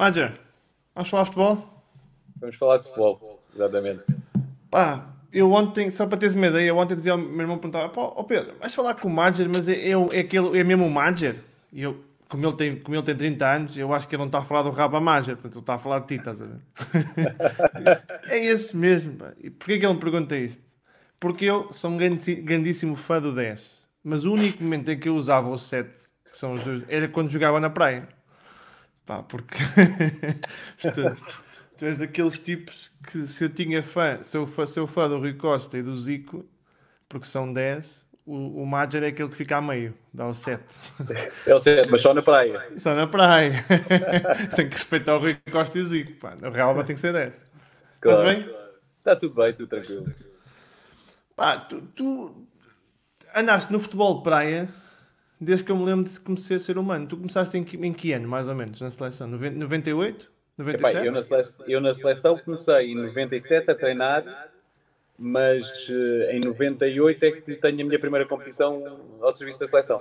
Major, vamos falar de futebol? Vamos falar de futebol, exatamente. Pá, eu ontem, só para teres uma ideia, eu ontem dizia ao meu irmão, perguntava, pô, oh Pedro, vais falar com o Major, mas é, é, é, aquele, é mesmo o Major? E eu, como ele, tem, como ele tem 30 anos, eu acho que ele não está a falar do Raba Major, portanto ele está a falar de ti, estás a ver? é esse mesmo, pá. E porquê que ele me pergunta isto? Porque eu sou um grandíssimo fã do 10, mas o único momento em que eu usava o 7, que são os dois, era quando jogava na praia. Pá, porque. portanto, tu és daqueles tipos que se eu tinha fã, se eu, se eu fã do Rui Costa e do Zico, porque são 10, o, o Major é aquele que fica a meio, dá o 7. É o 7, mas só na praia. Só na praia. tem que respeitar o Rui Costa e o Zico. Pá. No Real tem que ser 10. Claro, Estás bem? Claro. Está tudo bem, tudo tranquilo. Pá, tu, tu andaste no futebol de praia desde que eu me lembro de comecei a ser humano. Tu começaste em que, em que ano, mais ou menos, na seleção? 98? 97? Epá, eu, na seleção, eu na seleção comecei em 97 a treinar mas uh, em 98 é que tenho a minha primeira competição ao serviço da seleção.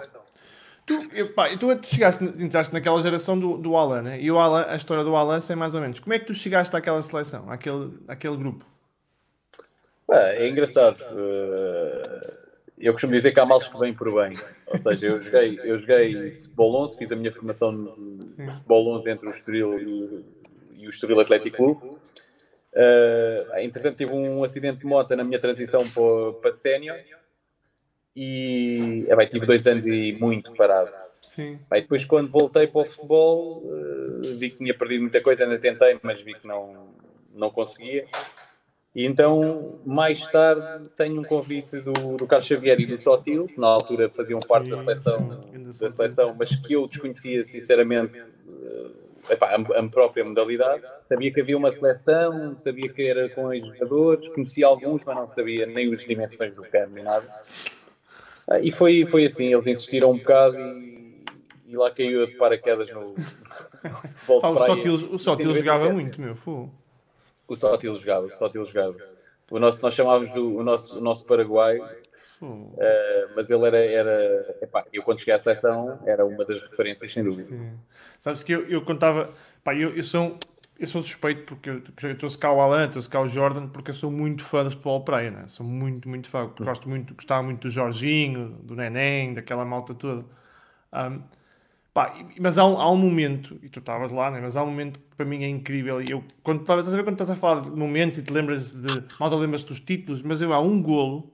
Tu, pá, tu chegaste, entraste naquela geração do, do Alan, né? e o Alan, a história do Alan sei mais ou menos. Como é que tu chegaste àquela seleção, àquele, àquele grupo? é engraçado. Uh, eu costumo dizer que há males que vêm por bem. Ou seja, eu joguei, eu joguei futebol 11, fiz a minha formação no futebol 11 entre o Estoril e, e o Estoril Atlético Clube. Uh, entretanto, tive um acidente de moto na minha transição para, para sénior e é, bem, tive dois anos e muito parado. Sim. Bem, depois, quando voltei para o futebol, uh, vi que tinha perdido muita coisa, ainda tentei, mas vi que não, não conseguia. E então, mais tarde, tenho um convite do, do Carlos Xavier e do Sotil, que na altura faziam parte da seleção, da seleção, mas que eu desconhecia sinceramente epá, a, a, própria modalidade. Sabia que havia uma seleção, sabia que era com os jogadores, conhecia alguns, mas não sabia nem as dimensões do campo nem nada. Ah, e foi, foi assim, eles insistiram um bocado e, e lá caiu de paraquedas no, no futebol ah, o Sotil, o Sotil jogava muito, meu, O Sotil jogava, o Sotil jogava. O nosso, nós chamávamos do o nosso, o nosso Paraguai, uh, mas ele era, era epá, eu quando cheguei à seleção era uma das referências, sem dúvida. Sim. Sabes que eu, eu contava, pá, eu, eu sou eu sou suspeito porque eu trouxe cá o Alan, trouxe cá o Jordan, porque eu sou muito fã de futebol praia, né? Sou muito, muito fã. Gosto muito, gostava muito do Jorginho, do Neném, daquela malta toda. Um, pá, mas há um, há um momento, e tu estavas lá, né? mas há um momento que para mim é incrível. Eu, quando, estás a ver quando estás a falar de momentos e te lembras de. Malta lembras dos títulos, mas eu há um golo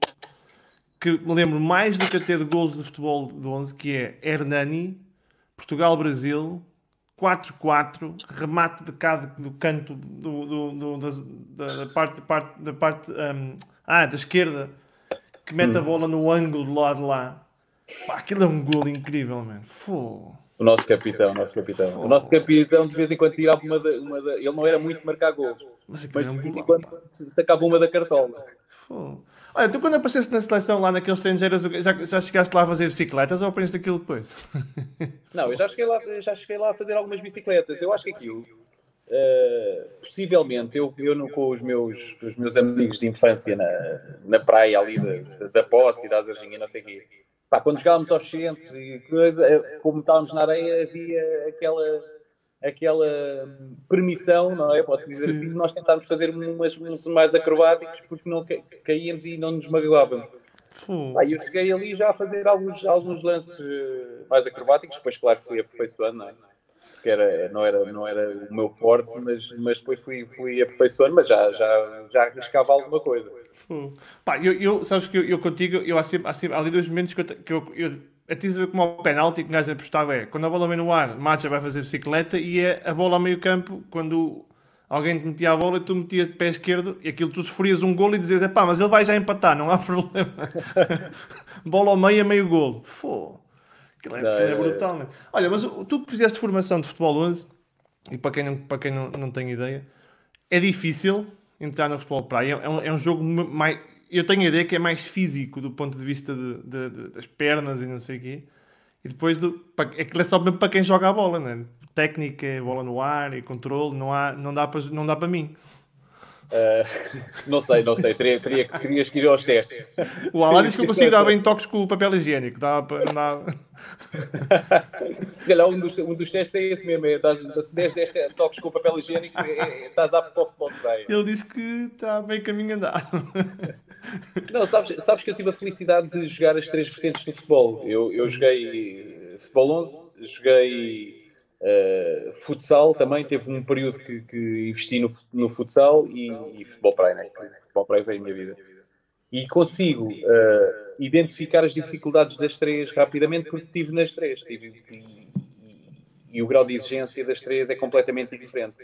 que me lembro mais do que até de golos de futebol do 11, que é Hernani, Portugal-Brasil, 4-4, remate de cada do canto do, do, do da, da, parte, parte, da parte um, ah, da esquerda, que mete hum. a bola no ângulo do lado de lá. Pá, aquilo é um golo incrível, mano. Fô. O nosso capitão, o nosso capitão. O nosso capitão de vez em quando tirava uma da, uma da... Ele não era muito marcar gols. Mas, mas é de vez em quando sacava uma da cartola. Olha, tu quando apareceste na seleção lá naqueles estrangeiros, já, já chegaste lá a fazer bicicletas ou aprendeste aquilo depois? Não, eu já cheguei lá, já cheguei lá a fazer algumas bicicletas. Eu acho que aquilo, uh, possivelmente, eu, eu não, com os meus, os meus amigos de infância na, na praia ali da, da Posse e da Azarginha, não sei o quê, pá, quando jogávamos aos centros e coisa, como estávamos na areia, havia aquela aquela permissão, não é? Pode-se dizer assim, nós tentámos fazer umas, uns mais acrobáticos porque não caíamos e não nos magoávamos. Aí eu cheguei ali já a fazer alguns, alguns lances eh, mais acrobáticos, depois claro que fui aperfeiçoando, não é? Porque era, não, era, não era o meu forte, mas, mas depois fui, fui aperfeiçoando, mas já, já, já arriscava alguma coisa. Pá, eu, eu, sabes que eu, eu contigo, eu há, sempre, há, sempre, há ali dois momentos que eu, que eu, eu é tens a ver como o penalti que o gajo apostava é quando a bola vem no ar, Macha vai fazer bicicleta e é a bola ao meio campo quando alguém te metia a bola e tu metias de pé esquerdo e aquilo tu sofrias um golo e dizias é pá, mas ele vai já empatar, não há problema. bola ao meio meio golo. Fô. Aquilo é, não, aquilo é brutal, né? Olha, mas tu que fizeste formação de futebol 11 e para quem não, para quem não, não tem ideia, é difícil entrar no futebol praia. É um, é um jogo mais eu tenho a ideia que é mais físico do ponto de vista de, de, de, das pernas e não sei o quê. E depois do, é que é só mesmo para quem joga a bola, né? Técnica, bola no ar e controle, não, há, não dá para não dá para mim. Uh, não sei, não sei, teria, teria, terias que ir aos testes. O Alan diz que eu consigo dar bem toques com o papel higiênico. Dá para. Dá... Se calhar um dos, um dos testes é esse mesmo: é, se 10, 10 toques com o papel higiênico, é, é, estás apto para o futebol de praia. Ele diz que está bem caminho andado. Não, sabes, sabes que eu tive a felicidade de jogar as três vertentes do futebol. Eu, eu joguei futebol 11, joguei Uh, futsal também teve um período que, que investi no, no futsal e, e futebol praia, né? futebol praia foi a minha vida. E consigo uh, identificar as dificuldades das três rapidamente porque tive nas três. Tive, e, e, o grau de exigência das três é completamente diferente.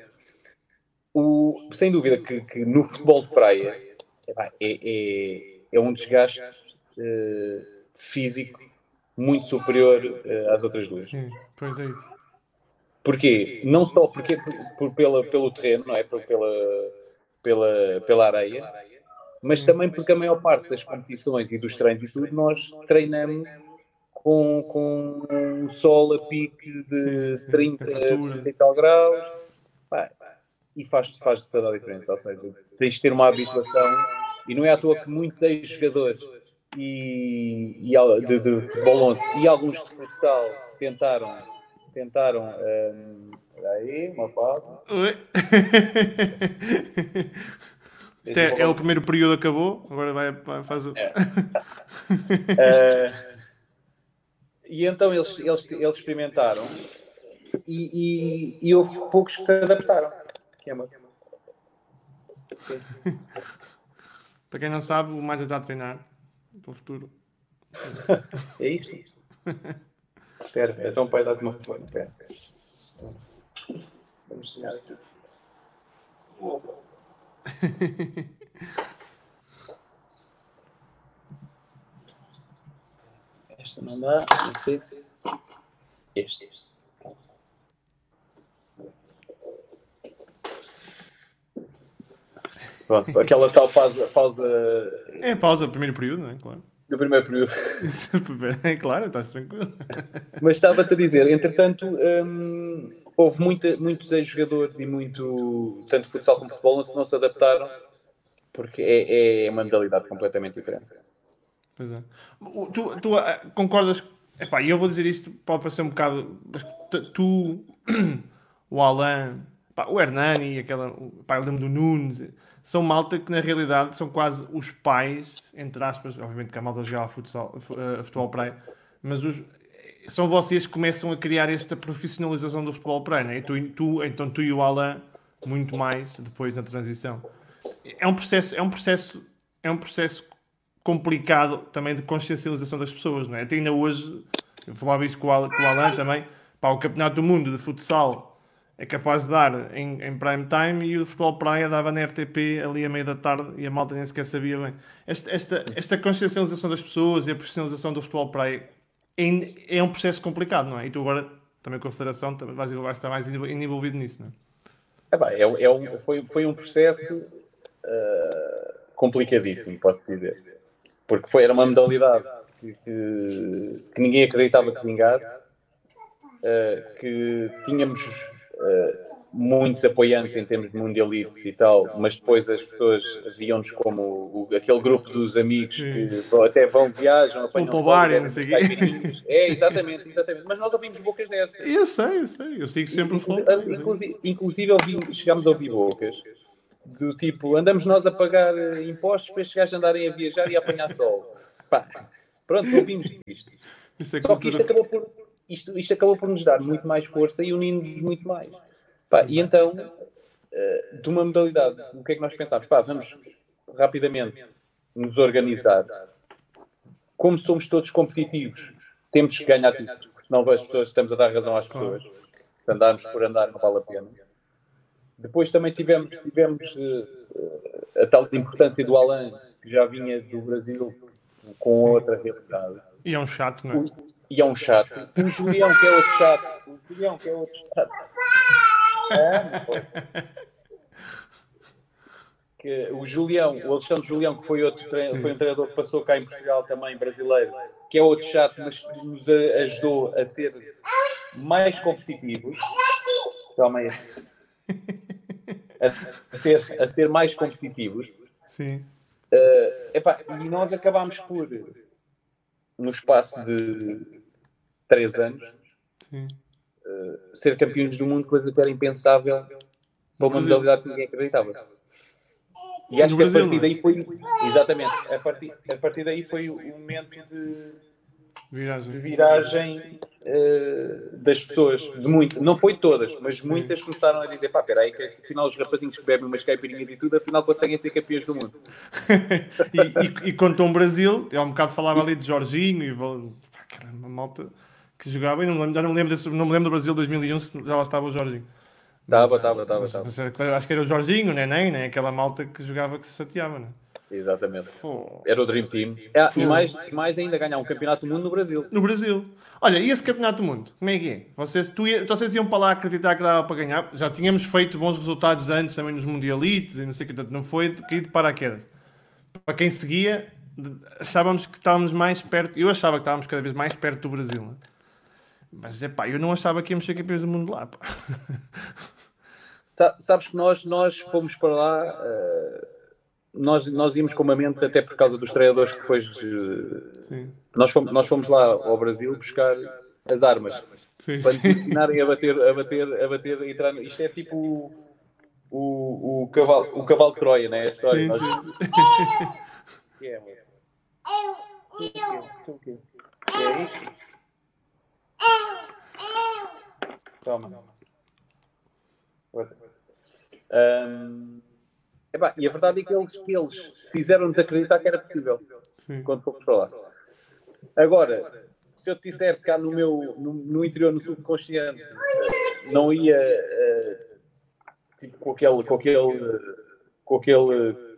O, sem dúvida que, que no futebol de praia é, é, é um desgaste uh, físico muito superior às outras duas. Sim, pois é isso. Porquê? Não só porque, por, por pela, pelo terreno, não é? Por, pela, pela, pela areia, mas também porque a maior parte das competições e dos treinos e tudo, nós treinamos com, com um sol a pique de sim, sim, 30, 30 e tal graus. Pá, e faz, faz toda a diferença. Ou seja, tens de ter uma habituação. E não é à toa que muitos ex-jogadores e, e, de, de futebol 11 e alguns de futsal tentaram tentaram. Um, aí, uma pausa. Isto é, é, o primeiro período acabou, agora vai, vai fazer. É. uh, e então eles, eles, eles experimentaram e, e, e houve poucos que se adaptaram. Que é uma... Para quem não sabe, o mais está a treinar para o futuro. é isto? Espera, espera. Então o pai dá-te uma fone. Espera. Vamos ensinar aqui. Esta não dá, não sei. Este. Pronto, aquela tal pausa, pausa. É pausa, primeiro período, não é? Claro do primeiro período. é claro, estás tranquilo. Mas estava-te a dizer, entretanto, hum, houve muita, muitos ex-jogadores e muito, tanto futsal como futebol, não se, não se adaptaram, porque é, é uma modalidade completamente diferente. Pois é. Tu, tu ah, concordas? Epá, eu vou dizer isto, pode parecer um bocado. Mas tu, o Alain, o Hernani, aquela, pá, eu lembro do Nunes são malta que na realidade são quase os pais, entre aspas, obviamente que a malta jogava futsal, futebol praia, mas os, são vocês que começam a criar esta profissionalização do futebol praia, né? e tu, tu, então tu e o Alan muito mais depois na transição. É um processo, é um processo, é um processo complicado também de consciencialização das pessoas, não é? Até ainda hoje, eu falava isso com o Alan, com o Alan também, para o Campeonato do Mundo de Futsal é capaz de dar em, em prime time e o futebol praia dava na RTP ali à meia da tarde e a malta nem sequer sabia bem. Esta, esta, esta consciencialização das pessoas e a profissionalização do futebol praia é, é um processo complicado, não é? E tu agora, também com a Federação, vais, vais estar mais envolvido nisso, não é? É, é, é um, foi, foi um processo uh, complicadíssimo, posso dizer. Porque foi, era uma modalidade que, que, que ninguém acreditava que vingasse, uh, que tínhamos muitos apoiantes em termos de mundialitos e tal, mas depois as pessoas viam-nos como o, aquele grupo dos amigos que até vão, viajam, apanham o bar, não sei É, exatamente, exatamente. Mas nós ouvimos bocas dessas. Eu sei, eu sei, eu sigo sempre o. Inclusive, inclusive ouvimos, chegámos a ouvir bocas do tipo, andamos nós a pagar eh, impostos para estes gajos andarem a viajar e a apanhar sol. Pá, pronto, ouvimos isto. Isso é Só que isto acabou por isto, isto acabou por nos dar muito mais força e unindo-nos muito mais. Pá, e então, uh, de uma modalidade, o que é que nós pensámos? Pá, vamos rapidamente nos organizar. Como somos todos competitivos, temos que ganhar tudo, senão as pessoas, estamos a dar razão às pessoas. Se andarmos por andar, não vale a pena. Depois também tivemos, tivemos uh, a tal importância do Alan, que já vinha do Brasil com outra realidade. E é um chato, não é? E é um chato. O Julião, que é outro chato. O Julião, que é outro chato. É, que o Julião, o Alexandre Julião, que foi outro treino, foi um treinador que passou cá em Portugal também, brasileiro, que é outro chato, mas que nos ajudou a ser mais competitivos. Calma aí. a ser, a ser mais competitivos. Sim. Uh, epá, e nós acabámos por, no espaço de três anos, uh, ser campeões do mundo, coisa que era impensável para uma modalidade que ninguém acreditava. E acho que a partir daí foi. Exatamente, a partir, a partir daí foi o momento de viragem, de viragem uh, das pessoas, de muitas, não foi todas, mas muitas começaram a dizer: pá, peraí, que afinal os rapazinhos que bebem umas caipirinhas e tudo, afinal conseguem ser campeões do mundo. e, e, e contou um Brasil, eu há um bocado falava ali de Jorginho e pá, uma malta que jogava, e não, já não me lembro, desse, não me lembro do Brasil 2001 se já lá estava o Jorginho. Estava, estava, estava. Acho que era o Jorginho, né? nem, nem aquela malta que jogava que se chateava, né? Exatamente. Era o Dream Team. É, e mais, mais ainda ganhar um campeonato do mundo no Brasil. No Brasil. Olha, e esse campeonato do mundo? Como é que é? Vocês, tu, vocês iam para lá acreditar que dava para ganhar? Já tínhamos feito bons resultados antes também nos Mundialites e não sei o que, portanto, não foi cair de paraquedas. Para quem seguia, achávamos que estávamos mais perto, eu achava que estávamos cada vez mais perto do Brasil. Né? Mas é pá, eu não achava que íamos ser campeões do mundo lá. Pá. Sabes que nós, nós fomos para lá. Uh nós, nós íamos com uma mente até por causa dos treinadores que depois uh, nós fomos, nós fomos lá ao Brasil buscar as armas sim, para nos ensinarem a bater, a bater, a bater, a entrar. Isto é tipo o, o, o, cavalo, o cavalo de Troia, né? A história. Sim, nós... sim. que é? O que é isto? Toma. Um, Epá, e a verdade é que eles, que eles fizeram-nos acreditar que era possível Sim. quando fomos para lá. Agora, se eu te disser que cá no meu no, no interior, no subconsciente, não ia uh, tipo, com aquele com aquele com aquele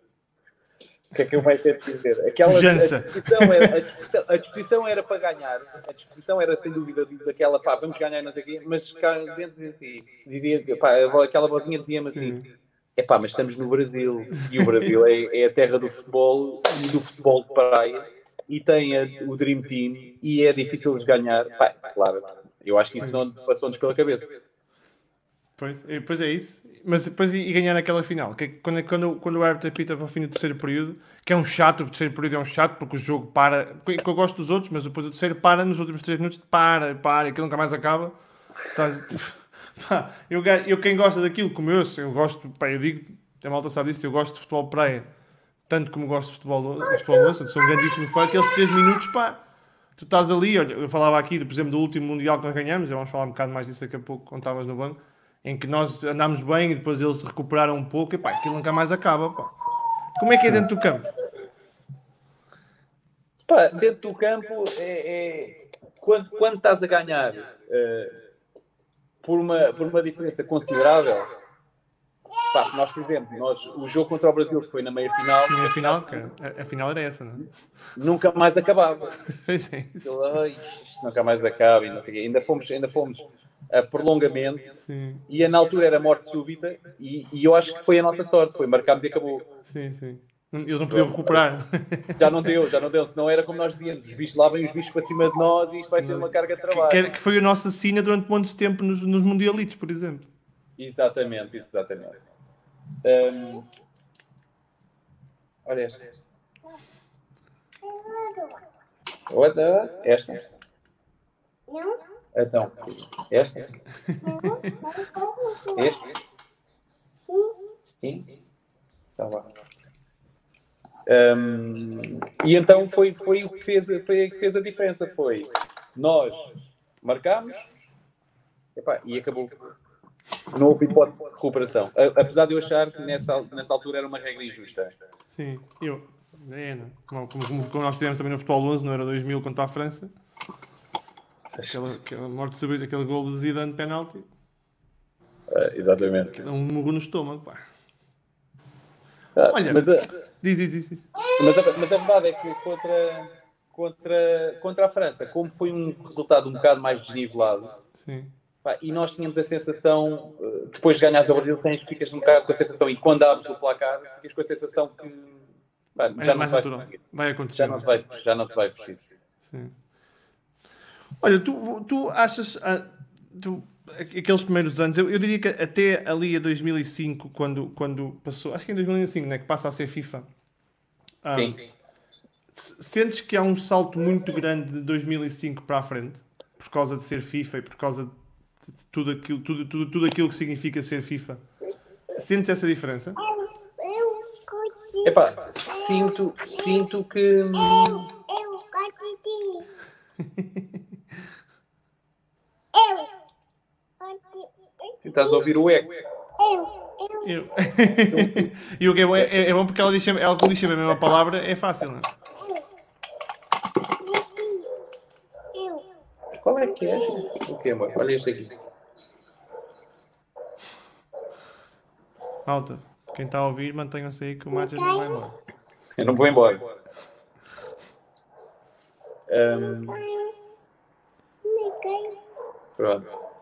o que é que eu mais tenho de dizer? Aquela, a, disposição era, a, disposição, a disposição era para ganhar, a disposição era sem dúvida daquela, pá, vamos ganhar, não sei o quê, mas cá dentro assim, dizia, pá, aquela vozinha dizia-me assim: é pá, mas estamos no Brasil e o Brasil é, é, a terra do futebol e do futebol de praia e tem a, o Dream Team e é difícil de ganhar. Pá, claro, eu acho que isso não passou-nos pela cabeça. Pois, pois é isso. Mas depois e, ganhar naquela final? Que, quando, quando, quando o árbitro apita para o fim do terceiro período, que é um chato, o terceiro período é um chato porque o jogo para. Que eu gosto dos outros, mas depois o terceiro para nos últimos três minutos, para, para, aquilo nunca mais acaba. Tá, Pá, eu, eu, quem gosta daquilo, como eu, eu gosto, pá, eu digo, a malta sabe disso, eu gosto de futebol praia, tanto como gosto de futebol, de futebol lança, sou um grandíssimo fã, aqueles 3 minutos, pá, tu estás ali, olha, eu falava aqui, por exemplo, do último Mundial que nós ganhamos, vamos falar um bocado mais disso daqui a pouco, quando estavas no banco, em que nós andámos bem e depois eles recuperaram um pouco, e pá, aquilo nunca mais acaba, pá. Como é que é dentro do campo? Pá, dentro do campo, é, é... Quando, quando estás a ganhar... Uh por uma, por uma diferença considerável. Pá, nós fizemos, nós, o jogo contra o Brasil, que foi na meia final. Sim, a final, a, a final era essa, não é? Nunca mais acabava. Pois é, isso. isto nunca mais acaba e não sei o quê. Ainda fomos, ainda fomos prolongamento sim. e na altura era morte súbita e, e eu acho que foi a nossa sorte, foi marcarmos e acabou. Sim, sim. Eles não podiam recuperar. Já não deu, já não deu. Senão era como nós dizíamos: os bichos lá vêm os bichos para cima de nós e isto vai ser uma carga de trabalho. Que, que foi a nossa sina durante muitos tempo nos, nos Mundialitos, por exemplo. Exatamente, exatamente. Um... Olha esta. Outra, esta. Não. Então, esta. Este. Sim. Sim. Tá lá. Um, e então foi, foi o que fez, foi que fez a diferença. Foi nós marcámos epá, e acabou. Não houve hipótese de recuperação. Apesar de eu achar que nessa, nessa altura era uma regra injusta. Sim, eu. É, não. Como, como, como, nós tivemos também no Futebol 11, não era 2000 contra a França. Aquela, aquela morte súbita, aquele gol de Zidane penalti. É, exatamente. Um murro no estômago, pá. Ah, Olha, mas a, diz, diz, diz. Mas, a, mas a verdade é que contra, contra, contra a França, como foi um resultado um bocado mais desnivelado, Sim. Pá, e nós tínhamos a sensação, eh, depois de ganhares o Brasil, tens, ficas um bocado com a sensação, e quando abres o placar, ficas com a sensação que pá, já, é não vai, vai acontecer. Já não, te vai, já não vai fugir. Sim. Olha, tu, tu achas. Ah, tu, aqueles primeiros anos, eu, eu, diria que até ali a 2005, quando, quando passou, acho que em 2005, né, que passa a ser FIFA. Um, Sim. Sentes que há um salto muito grande de 2005 para a frente, por causa de ser FIFA e por causa de tudo aquilo, tudo, tudo, tudo aquilo que significa ser FIFA? Sentes essa diferença? Epá, sinto, sinto que. Eu, eu gosto de A ouvir o eco? Eu. Eu. e o que é bom, é, é bom porque ela diz, ela diz a mesma palavra, é fácil, não é? Qual é que é? O que, amor? Olha este aqui. Malta, quem está a ouvir, mantenham-se aí que o Major não vai embora. Eu não vou embora. Um... Pronto.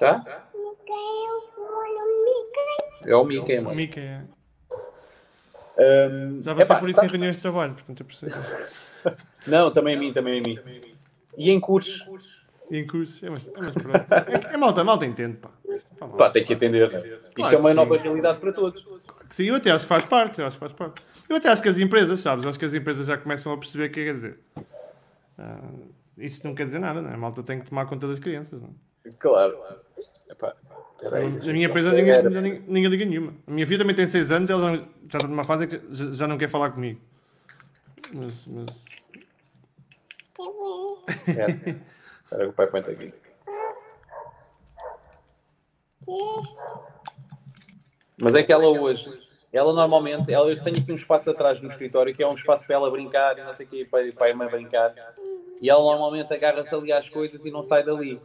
Tá? É o Mickey, mano. O Mickey, é. Um... Já passei por isso em reuniões de trabalho, portanto eu percebo. não, também a mim, também a mim. E em cursos? E em cursos, é, mas, é, mas pronto. É, é malta, malta entende, pá. Pá, tem que entender, né? Isto é uma nova realidade para todos. Sim, eu até acho que faz parte, eu acho que faz parte. Eu até acho que as empresas, sabes, eu acho que as empresas já começam a perceber o que quer dizer. Uh, isso não quer dizer nada, não é? A malta tem que tomar conta das crianças, não é? Claro. Epá, a minha empresa ninguém, ninguém, ninguém liga nenhuma. A minha filha também tem 6 anos, ela já está numa fase que já não quer falar comigo. Mas, mas é. Espera que o pai põe aqui. Mas é que ela hoje, ela normalmente, ela, eu tenho aqui um espaço atrás no escritório que é um espaço para ela brincar e não sei o que, para, para a irmã brincar. E ela normalmente agarra-se ali às coisas e não sai dali.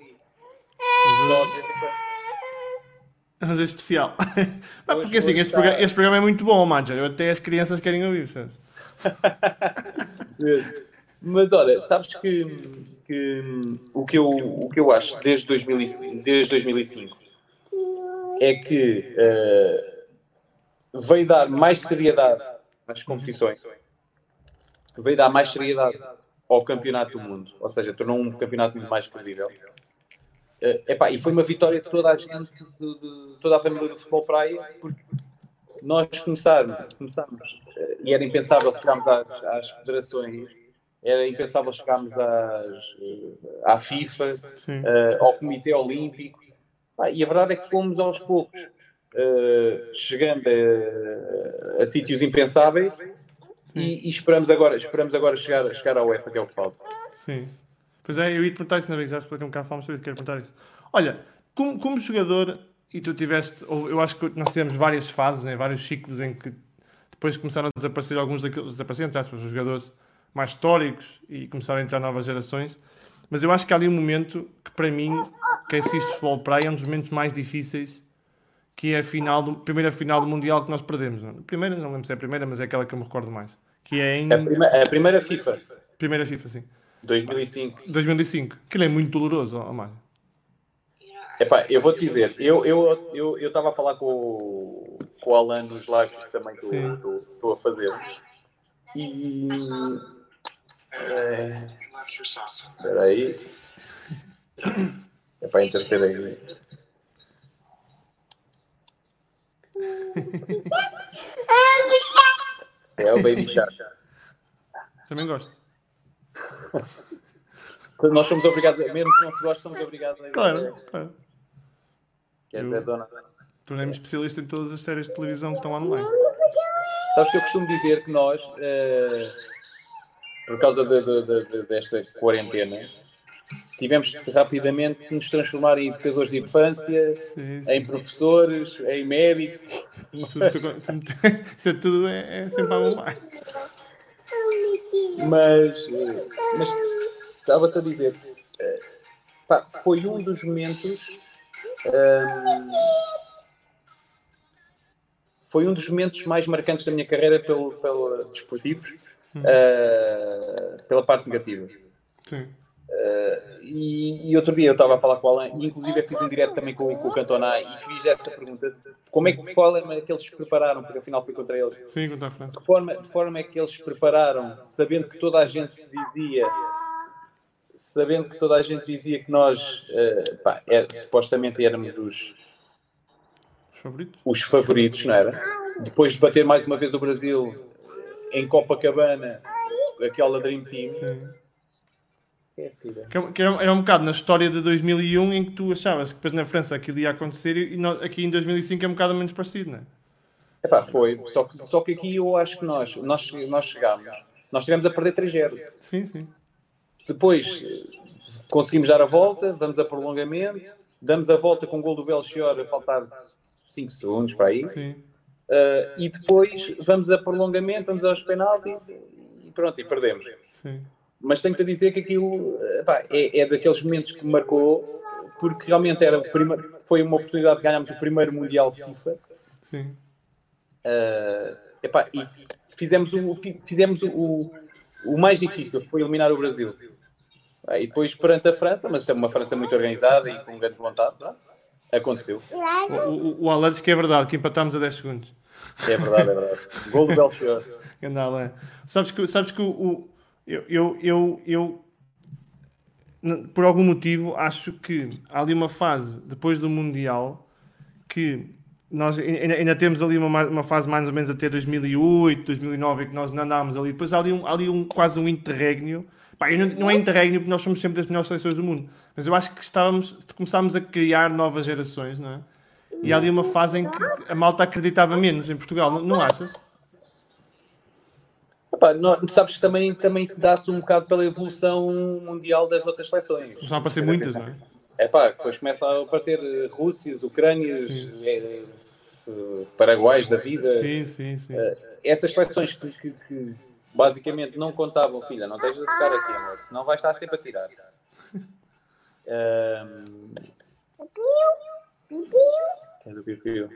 Mas é especial. Mas porque assim, este, programa, este programa é muito bom, Mancha. Até as crianças querem ouvir, sabes? Mas olha, sabes que, que o, que eu, o que eu acho desde 2005, desde 2005 é que uh, veio dar mais seriedade às competições, veio dar mais seriedade ao campeonato do mundo, ou seja, tornou um campeonato muito mais credível. Uh, epá, e foi uma vitória de toda a gente, de, de toda a família do futebol praia, porque nós começarmos, começámos uh, e era impensável chegarmos às, às federações era impensável chegarmos às, à FIFA, uh, ao Comitê Olímpico, ah, e a verdade é que fomos aos poucos uh, chegando a, a, sítios impensáveis e, e, esperamos agora, esperamos agora chegar, chegar à UEFA, que é o que falta. Sim. Pois é, eu ia te perguntar isso na vez, já expliquei um bocado, falamos sobre isso, quero perguntar isso. Olha, como, como jogador, e tu tiveste, eu acho que nós tivemos várias fases, né, vários ciclos em que depois começaram a desaparecer alguns daqueles, desaparecer, entre aspas, os jogadores mais históricos e começar a entrar novas gerações. Mas eu acho que há ali um momento que, para mim, que assiste futebol praia, é um dos momentos mais difíceis, que é a, final do, primeira final do Mundial que nós perdemos. Não? É? Primeira, não lembro se é a primeira, mas é aquela que eu me recordo mais. Que é em... A, prima, a primeira FIFA. Primeira FIFA, sim. 2005. 2005. Aquilo é muito doloroso, oh, Mário. Epá, eu vou-te dizer, eu estava eu, eu, eu a falar com, com o Alan nos lives que também estou a fazer. E é... Espera aí. É para entreter aí. É o Baby Shark. Também gosto. Nós somos obrigados, a, mesmo que não se goste, somos obrigados a. Claro, claro. Quer dizer, dona. Tornei-me especialista em todas as séries de televisão que estão online. Sabes que eu costumo dizer que nós. Uh por causa de, de, de, desta quarentena, tivemos que rapidamente nos transformar em educadores de infância, sim, sim. em professores, em médicos. Isso é tudo é, é sempre a bombar. Mas, mas estava-te a dizer, pá, foi um dos momentos. Um, foi um dos momentos mais marcantes da minha carreira pelo, pelo desportivos uh, pela parte negativa. Sim. Uh, e, e, outro dia eu estava a falar com o Alan, e inclusive eu fiz um direto também com, com o Cantona e fiz essa pergunta: como é, qual é que eles se prepararam? Porque afinal foi contra eles. Sim, contra a França. De forma, de forma é que eles se prepararam, sabendo que toda a gente dizia sabendo que toda a gente dizia que nós uh, pá, é, supostamente éramos os, os favoritos. os favoritos, não era? Depois de bater mais uma vez o Brasil em Copacabana, aquela Dream Team. Sim. É, que, é era, era, um bocado na história de 2001 em que tu achavas que depois na França aquilo ia acontecer e aqui em 2005 é um bocado menos parecido, não é? Epá, foi. Só que, só que aqui eu acho que nós, nós, nós chegámos, nós estivemos a perder 3-0. Sim, sim. Depois conseguimos dar a volta, damos a prolongamento, damos a volta com o gol do Belchior a faltar 5 segundos para aí. Sim. Uh, e depois vamos a prolongamento, vamos aos penaltis e pronto, e perdemos. Sim. Mas tenho que dizer que aquilo é, é, daqueles momentos que me marcou, porque realmente era primeiro, foi uma oportunidade de ganharmos o primeiro Mundial FIFA. Sim. Uh, epá, e fizemos, o, fizemos o, o mais difícil, que foi eliminar o Brasil. E depois perante a França, mas é uma França muito organizada e com grande vontade, não? É? aconteceu. O, o, o Alan diz que é verdade, que empatámos a 10 segundos. É verdade, é verdade. Gol do Belchior. Sabes que, sabes que o, eu, eu, eu, eu, por algum motivo, acho que há ali uma fase, depois do Mundial, que nós ainda, ainda temos ali uma, uma fase mais ou menos até 2008, 2009, em que nós andámos ali. Depois há ali, um, há ali um, quase um interregno Pá, não, não, é interregno porque nós somos sempre das melhores seleções do mundo, mas eu acho que estávamos, começámos a criar novas gerações, não é? E há ali uma fase em que a malta acreditava menos em Portugal, não, não achas? Epá, não, sabes que também, também se dá-se um bocado pela evolução mundial das outras seleções. Começam a aparecer muitas, não é? É pá, depois começa a aparecer eh, Rússias, Ucrânias, é, Paraguaios da vida. Sim, sim, sim. Uh, essas seleções que, que, que basicamente não contavam, filha, não tens de ficar aqui, amor, senão vais estar sempre a tirar. Um... É do piu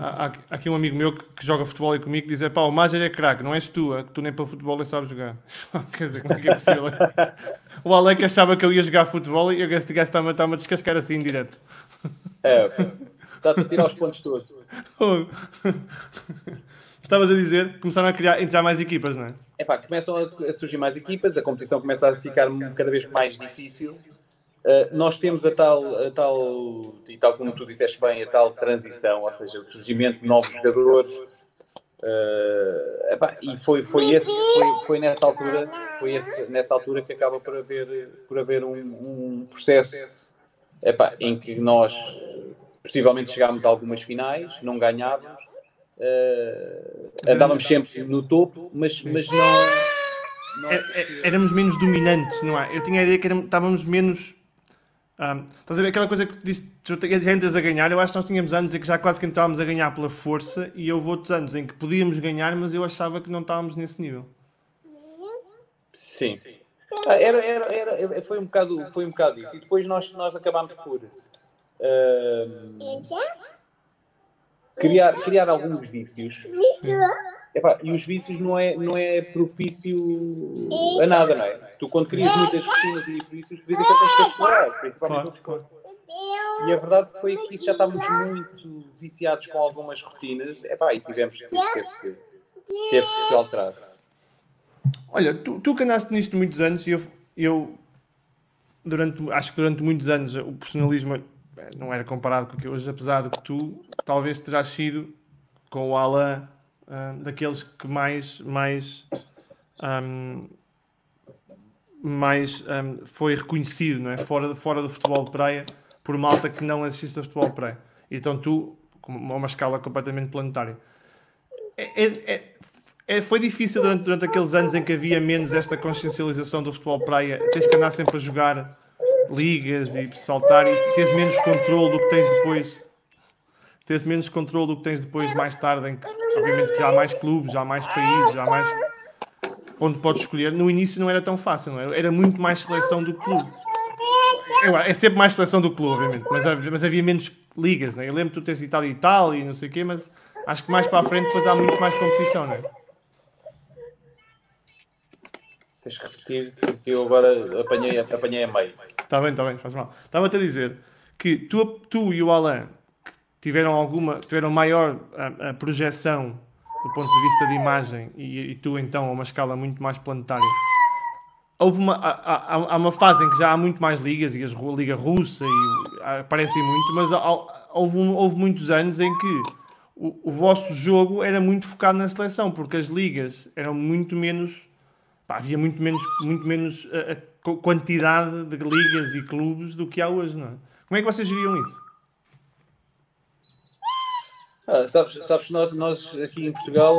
Há, há, aqui um amigo meu que, que joga futebol e comigo que diz: pá, o Major é craque, não és tu, é que tu nem para futebol nem sabes jogar. Quer dizer, como é que é possível? o Alec achava que eu ia jogar futebol e este gajo está-me a descascar assim em direto. É, está-te a tirar os pontos todos. Estavas a dizer, começaram a criar, entrar mais equipas, não é? É pá, começam a, surgir mais equipas, a competição começa a ficar cada vez mais difícil. Uh, nós temos a tal, a tal, e tal como tu disseste bem, a tal transição, ou seja, o surgimento de novos jogadores. Uh, epá, e foi, foi, esse, foi, foi nessa altura foi esse, nessa altura que acaba por haver, por haver um, um processo epá, em que nós possivelmente chegámos a algumas finais, não ganhávamos, Uh, andávamos sempre no topo, mas, mas não. não... É, é, éramos menos dominantes, não é? Eu tinha a ideia que éramos, estávamos menos. Um, estás a ver aquela coisa que tu disse, já entras a ganhar? Eu acho que nós tínhamos anos em que já quase que estávamos a ganhar pela força, e houve outros anos em que podíamos ganhar, mas eu achava que não estávamos nesse nível. Sim. Ah, era, era, era, foi, um bocado, foi um bocado isso. E depois nós, nós acabámos por. Uh, criar, criar alguns vícios. Epá, e os vícios não é, não é propício a nada, não é? Tu quando crias muitas rotinas e vícios, de vez em quando tens que explorar, principalmente no desporto. E a verdade foi que isso já estávamos muito viciados com algumas rotinas, epá, e tivemos que, teve que, teve que se alterar. Olha, tu, tu que andaste nisto muitos anos, e eu, eu durante, acho que durante muitos anos o personalismo não era comparado com o que hoje, apesar de que tu talvez terás sido com o Alan uh, daqueles que mais mais um, mais um, foi reconhecido não é? fora, fora do futebol de praia por malta que não assiste ao futebol de praia então tu, com uma escala completamente planetária é, é, é, é, foi difícil durante, durante aqueles anos em que havia menos esta consciencialização do futebol de praia tens que andar sempre a jogar ligas e saltar e tens menos controle do que tens depois. Tens menos controle do que tens depois, mais tarde, em que, obviamente, já há mais clubes, já há mais países, já há mais. onde podes escolher. No início não era tão fácil, não era? É? era muito mais seleção do clube. É, é sempre mais seleção do clube, obviamente, mas, mas havia menos ligas, não é? Eu lembro que tu tens Itália e Itália e não sei o quê, mas acho que mais para a frente depois há muito mais competição, não é? Tens que repetir, porque eu agora apanhei, apanhei a meio. Está bem, está bem, faz mal. Estava-te a dizer que tu, tu e o Alain tiveram alguma, tiveram maior a, a projeção do ponto de vista de imagem e, e, tu então a uma escala muito mais planetária. houve uma, há, há, uma fase em que já há muito mais ligas, e a Liga Russa e, aparecem muito, mas há, houve, houve muitos anos em que o, o, vosso jogo era muito focado na seleção, porque as ligas eram muito menos. Pá, havia muito menos, muito menos a, a, quantidade de ligas e clubes do que há hoje, não é? Como é que vocês geriam isso? Ah, sabes, sabes nós, nós aqui em Portugal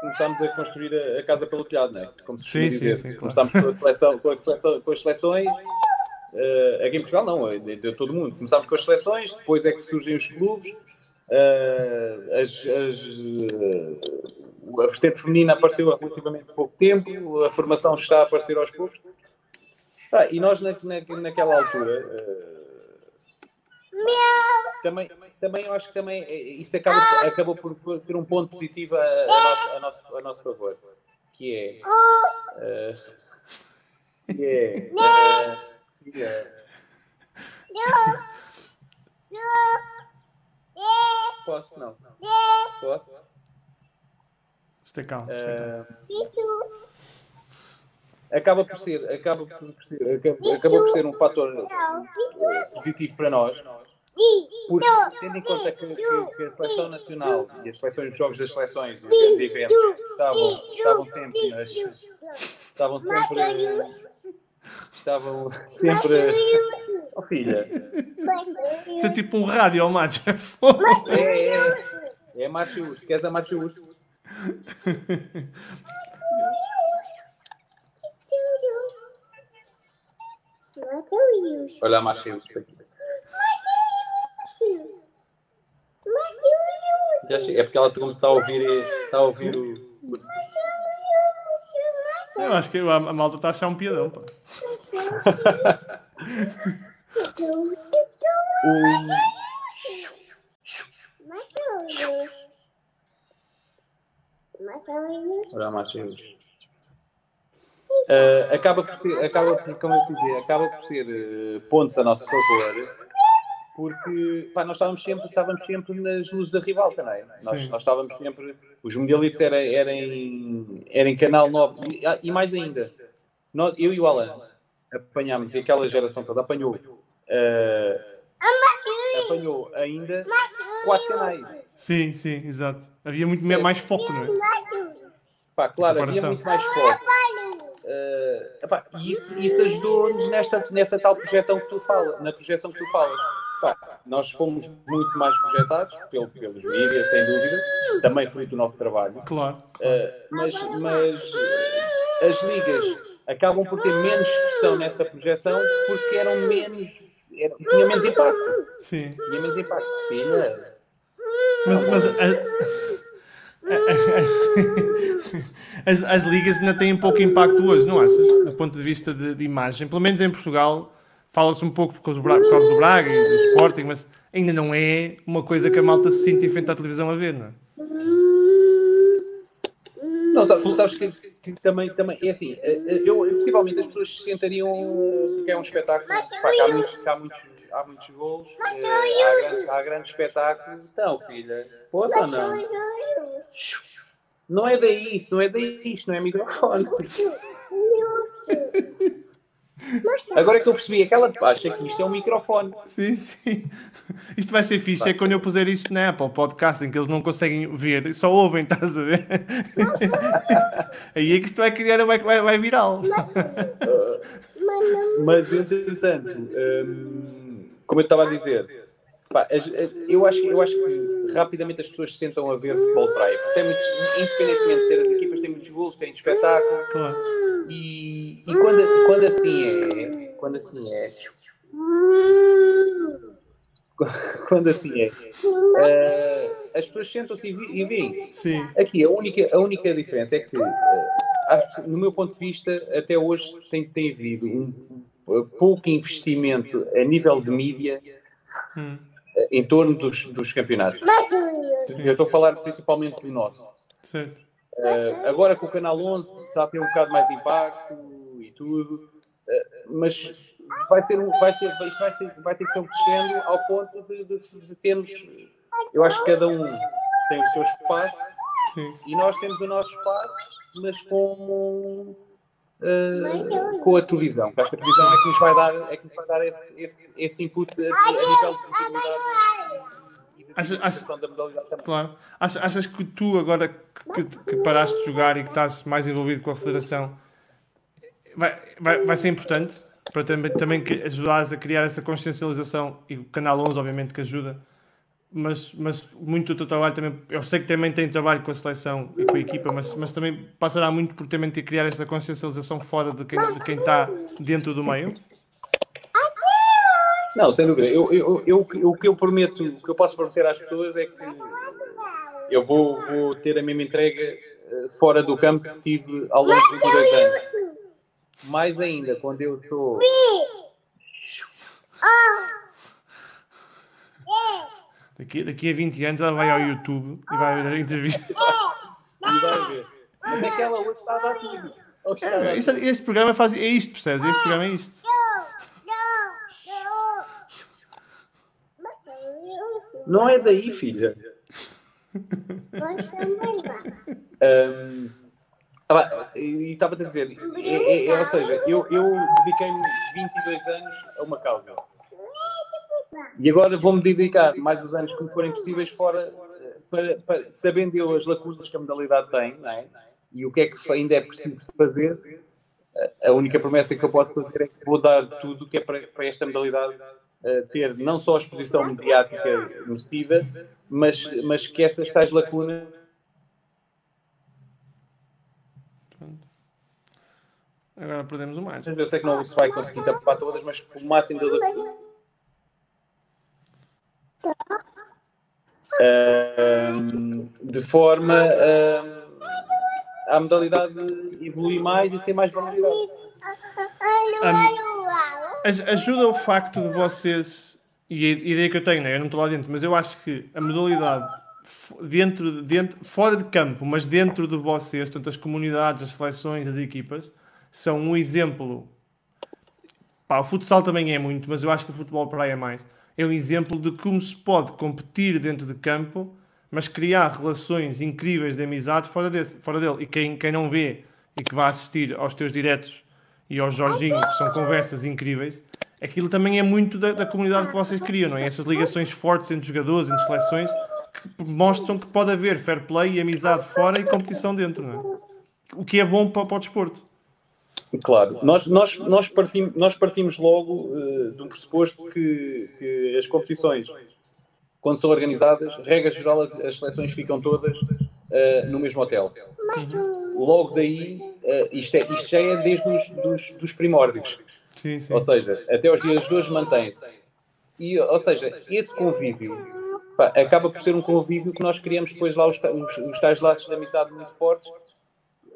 começámos a construir a, a, casa pelo telhado, não é? Como se sim, sim, sim, Começámos claro. com, seleção, com, a seleção, com as seleções, uh, aqui em Portugal não, é de, de, todo mundo. Começámos com as seleções, depois é que surgem os clubes, uh, as, as, uh, a vertente feminina apareceu há relativamente pouco tempo, a formação está a aparecer aos poucos. Ah, e nós na, na, naquela altura também, também eu acho que também é, isso acaba, acaba por ser um ponto positivo a, a, nosso, a, nosso, a nosso favor, que é. Uh, que é. Uh, que é Posso? Não. Posso? Está calmo. Uh, acaba por ser, acaba por ser, acaba, acaba por ser um fator positivo para nós porque, tendo em conta que, que, que, a seleção nacional e as seleções, os jogos das seleções, os grandes eventos, estavam, estavam sempre nas, estavam sempre estavam sempre oh filha. Isso. É tipo um rádio ao macho é é, é, é macho se queres a macho olha a macho é porque ela está a ouvir, está a ouvir o. Eu acho que a, malta está a achar um piadão, pá. Olha, Matheus. Uh, acaba por ser, acaba como eu dizer, acaba por ser uh, pontos a nosso favor porque pá, nós estávamos sempre, estávamos sempre nas luzes da rival também. Nós, nós, estávamos sempre. Os mundialitos eram era em, era em canal 9 e, ah, e mais ainda. Nós, eu e o Alan apanhámos, e aquela geração toda apanhou. Uh, apanhou ainda quatro canais. Sim, sim, exato. Havia muito mais foco, não é? Pá, claro, havia muito mais foco. Uh, epá, e isso, isso ajudou-nos nesta, nessa tal projeção que tu falas, na projeção que tu falas Pá, nós fomos muito mais projetados pelo, pelos mídias, sem dúvida, também fruto do nosso trabalho. Claro. Uh, mas, mas as ligas acabam por ter menos expressão nessa projeção porque eram menos. Eram, tinha menos impacto. Sim. Tinha menos impacto. Filha. Mas, mas as, as ligas ainda têm pouco impacto hoje, não achas? Do ponto de vista de, de imagem. Pelo menos em Portugal fala-se um pouco por causa, do Braga, por causa do Braga e do Sporting, mas ainda não é uma coisa que a malta se sinta em frente à televisão a ver, não é? Não, sabes, sabes que, que, também, também é assim, eh, eh, eu, possivelmente as pessoas se sentariam que é um espetáculo, pá, há, muitos, há, muitos, há muitos golos, eh, há, grandes, há grandes espetáculos, então filha, posso ou não? Não é daí, isso não é daí, isto não é microfone. Agora é que eu percebi, aquela acha que isto é um microfone. Sim, sim. Isto vai ser fixe. É quando eu puser isto na Apple Podcast, em que eles não conseguem ver, só ouvem, estás a ver? Aí é que isto vai criar, vai, vai, vai viral. Mas, entretanto, hum, como eu estava a dizer, pá, eu, acho, eu acho que rapidamente as pessoas se sentam a ver futebol de praia. Porque tem muitos, independentemente de ser as equipas, têm muitos gols, têm espetáculo. Claro e, e quando, quando assim é, quando assim é, quando assim é, uh, as pessoas sentam-se e veem. Sim. Aqui a única, a única diferença é que, uh, no meu ponto de vista, até hoje tem, tem havido um, pouco investimento a nível de mídia. Hum. Em torno dos, dos campeonatos. Eu estou a falar principalmente do nosso. Certo. Uh, agora com o Canal 11 está a ter um bocado mais impacto e tudo, uh, mas vai ser, vai ser, isto vai, ser, vai ter que ser um crescendo ao ponto de, de, de, termos, eu acho que cada um tem o seu espaço Sim. e nós temos o nosso espaço, mas com uh, com a televisão. Acho que a televisão é que nos vai dar, é que nos vai dar esse, esse, esse input a, a nível de visibilidade achas, achas, Claro. Achas, achas que tu, agora que, que, paraste de jogar e que estás mais envolvido com a Federação, vai, vai, vai ser importante para também, também ajudares a criar essa consciencialização e o Canal 11, obviamente, que ajuda. Mas, mas muito do teu trabalho também, eu sei que também tem trabalho com a seleção e com a equipa, mas, mas também passará muito por também ter criar essa consciencialização fora de quem, de quem está dentro do meio. Não, sem dúvida. Eu, eu, eu, eu, o que eu prometo, o que eu posso prometer às pessoas é que eu vou, vou ter a mesma entrega eh, fora do campo que tive ao longo de dois anos. Mais ainda, quando eu sou. Daqui, daqui a 20 anos ela vai ao YouTube e vai ver a entrevista. E vai ver. Mas é que ela hoje está a dar tudo. É, este, este programa faz, é isto, percebes? Este programa é isto. Não é daí, filha. um, ah, e estava a dizer, é, é, é, ou seja, eu, eu dediquei-me 22 anos a uma causa. E agora vou-me dedicar mais os anos que me forem possíveis fora, para, para, sabendo eu as lacunas que a modalidade tem, é? e o que é que ainda é preciso fazer, a única promessa que eu posso fazer é que vou dar tudo o que é para, para esta modalidade ter não só a exposição mediática merecida, mas, mas que essas tais lacunas. Agora perdemos o mais. Eu sei que não se vai conseguir tapar todas, mas o máximo das lacunas. De forma a modalidade evoluir mais e ser mais valorizada. Ajuda o facto de vocês, e a ideia que eu tenho, né? eu não estou lá dentro, mas eu acho que a modalidade dentro, dentro, fora de campo, mas dentro de vocês, tanto as comunidades, as seleções, as equipas, são um exemplo. Pá, o futsal também é muito, mas eu acho que o futebol praia é mais. É um exemplo de como se pode competir dentro de campo, mas criar relações incríveis de amizade fora, desse, fora dele. E quem, quem não vê e que vai assistir aos teus diretos e ao Jorginho, que são conversas incríveis, aquilo também é muito da, da, comunidade que vocês criam, não é? Essas ligações fortes entre jogadores, entre seleções, que mostram que pode haver fair play e amizade fora e competição dentro, não é? O que é bom para, para o desporto. Claro, nós, nós, nós, partimos, nós partimos logo uh, de um pressuposto que, que, as competições, quando são organizadas, regra geral, as, as seleções ficam todas uh, no mesmo hotel. Logo daí uh, isto, é, isto já é desde os dos, dos primórdios. Sim, sim. Ou seja, até os dias de hoje mantém-se. E, ou seja, esse convívio pá, acaba por ser um convívio que nós criamos depois lá os, os, os tais laços de amizade muito fortes,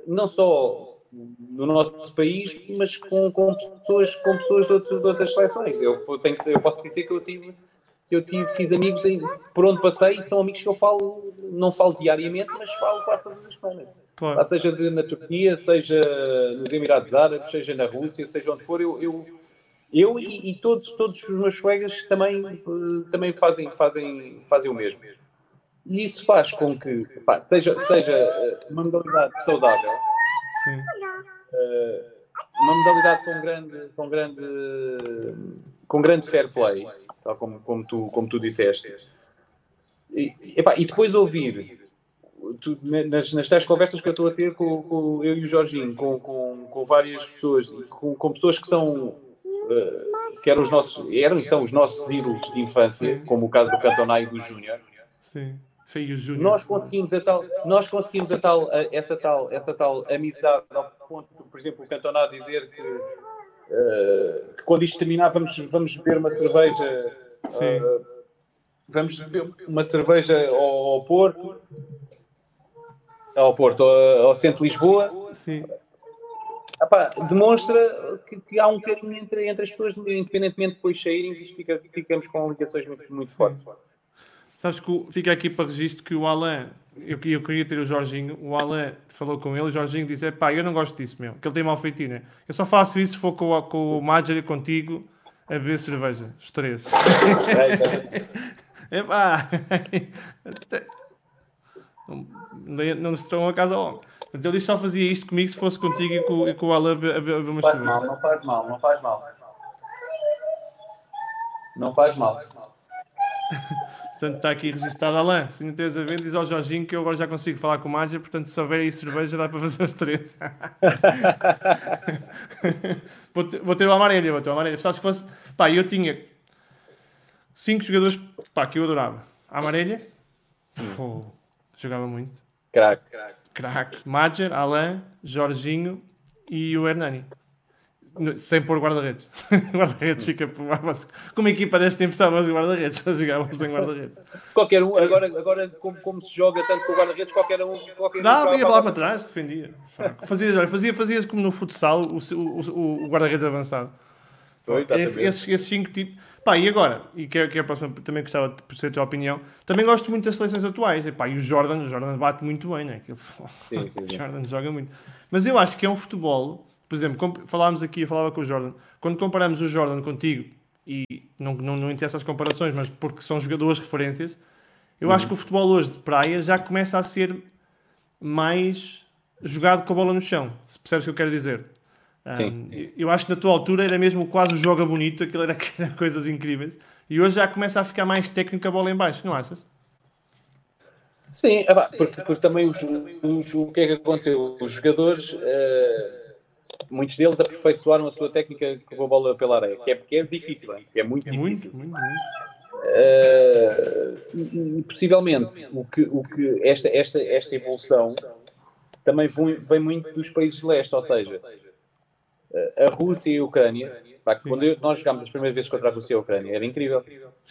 não só no nosso país, mas com, com pessoas, com pessoas de, outro, de outras seleções. Eu, tenho, eu posso dizer que eu tive eu tive, fiz amigos em, por onde passei são amigos que eu falo, não falo diariamente, mas falo quase todas as semanas. Claro. Seja de, na Turquia, seja nos Emirados Árabes, seja na Rússia, seja onde for, eu, eu, eu e, e, todos, todos os meus colegas também, também fazem, fazem, fazem o mesmo. E isso faz com que pá, seja, seja eh, uma modalidade saudável, uh, uma modalidade com grande, com grande, com grande fair play, tal como, como, tu, como tu disseste. E, epá, e depois ouvir tu, nas, nas tais conversas que eu estou a ter com, com eu e o Jorginho, com, com, com várias pessoas, com, com pessoas que são uh, que eram os nossos, eram e são os nossos ídolos de infância, Sim. como o caso do Cantona e do Júnior. Sim. Júnior. Nós conseguimos a tal, nós conseguimos a tal, a, essa tal, essa tal amizade ao ponto, por exemplo, o Cantona dizer que, uh, que quando isto terminar vamos, vamos beber uma cerveja. Uh, vamos beber uma cerveja ao, ao Porto ao Porto, ao centro de Lisboa. Sim. Demonstra que, que, há um carinho entre, entre as pessoas, independentemente de depois saírem, fica, ficamos com ligações muito, muito fortes. Sabes que fica aqui para registro que o Alain, eu, eu queria ter o Jorginho, o Alain falou com ele, o Jorginho disse: pá, eu não gosto disso, meu, que ele tem mal feitio, né? Eu só faço isso se for com, com o Major e contigo a beber cerveja, os três. É, pá. Não, destruam a casa ao homem. Ele só fazia isto comigo se fosse contigo e com, e com o Alan a ver uma Não faz mal, não faz mal, não faz mal. Não faz mal. Portanto, está aqui registado Alain, se não tens a ver, diz ao Jorginho que eu agora já consigo falar com o Mágia, portanto, se houver aí cerveja, dá para fazer os três. vou, ter, vou ter o Amarelha, vou ter o Amarelha. Sabes que fosse. Pá, eu tinha cinco jogadores pá, que eu adorava. Amarelha, hum. jogava muito. Crack. Crack. Madger, Alain, Jorginho e o Hernani. Sem pôr guarda-redes. guarda-redes fica por Como a equipa deste tempo estava o guarda-redes, só jogávamos sem guarda-redes. Qualquer um, agora, agora como, como se joga tanto com guarda-redes, qualquer um. Qualquer não, um ia lá para trás, defendia. Fazia, fazia, fazia como no futsal, o, o, o guarda-redes avançado. Foi, esses, esses, esses cinco tipos. Pá, e agora? E que é, que é a próxima, também gostava de ser a tua opinião. Também gosto muito das seleções atuais. E, pá, e o Jordan, o Jordan bate muito bem, né? Aquilo, sim, sim, sim. Jordan joga muito. Mas eu acho que é um futebol por exemplo, falámos aqui, eu falava com o Jordan, quando comparamos o Jordan contigo, e não, não, não interessa as comparações, mas porque são jogadores referências, eu uhum. acho que o futebol hoje de praia já começa a ser mais jogado com a bola no chão, se percebes o que eu quero dizer. Um, eu acho que na tua altura era mesmo quase o joga bonito, aquilo era, era, coisas incríveis, e hoje já começa a ficar mais técnico a bola em baixo, não achas? Sim, porque, porque também os, os, o que é que aconteceu? Os jogadores. Uh muitos deles aperfeiçoaram a sua técnica com a bola pela areia, que é, que é difícil, é, é muito é difícil. Muito, muito, muito. Uh, e, possivelmente o que, o que esta, esta, esta evolução também vem, vem muito dos países de leste, ou seja, a Rússia e a Ucrânia Pá, quando eu, nós jogámos as primeiras vezes contra a Rússia e a Ucrânia, era incrível.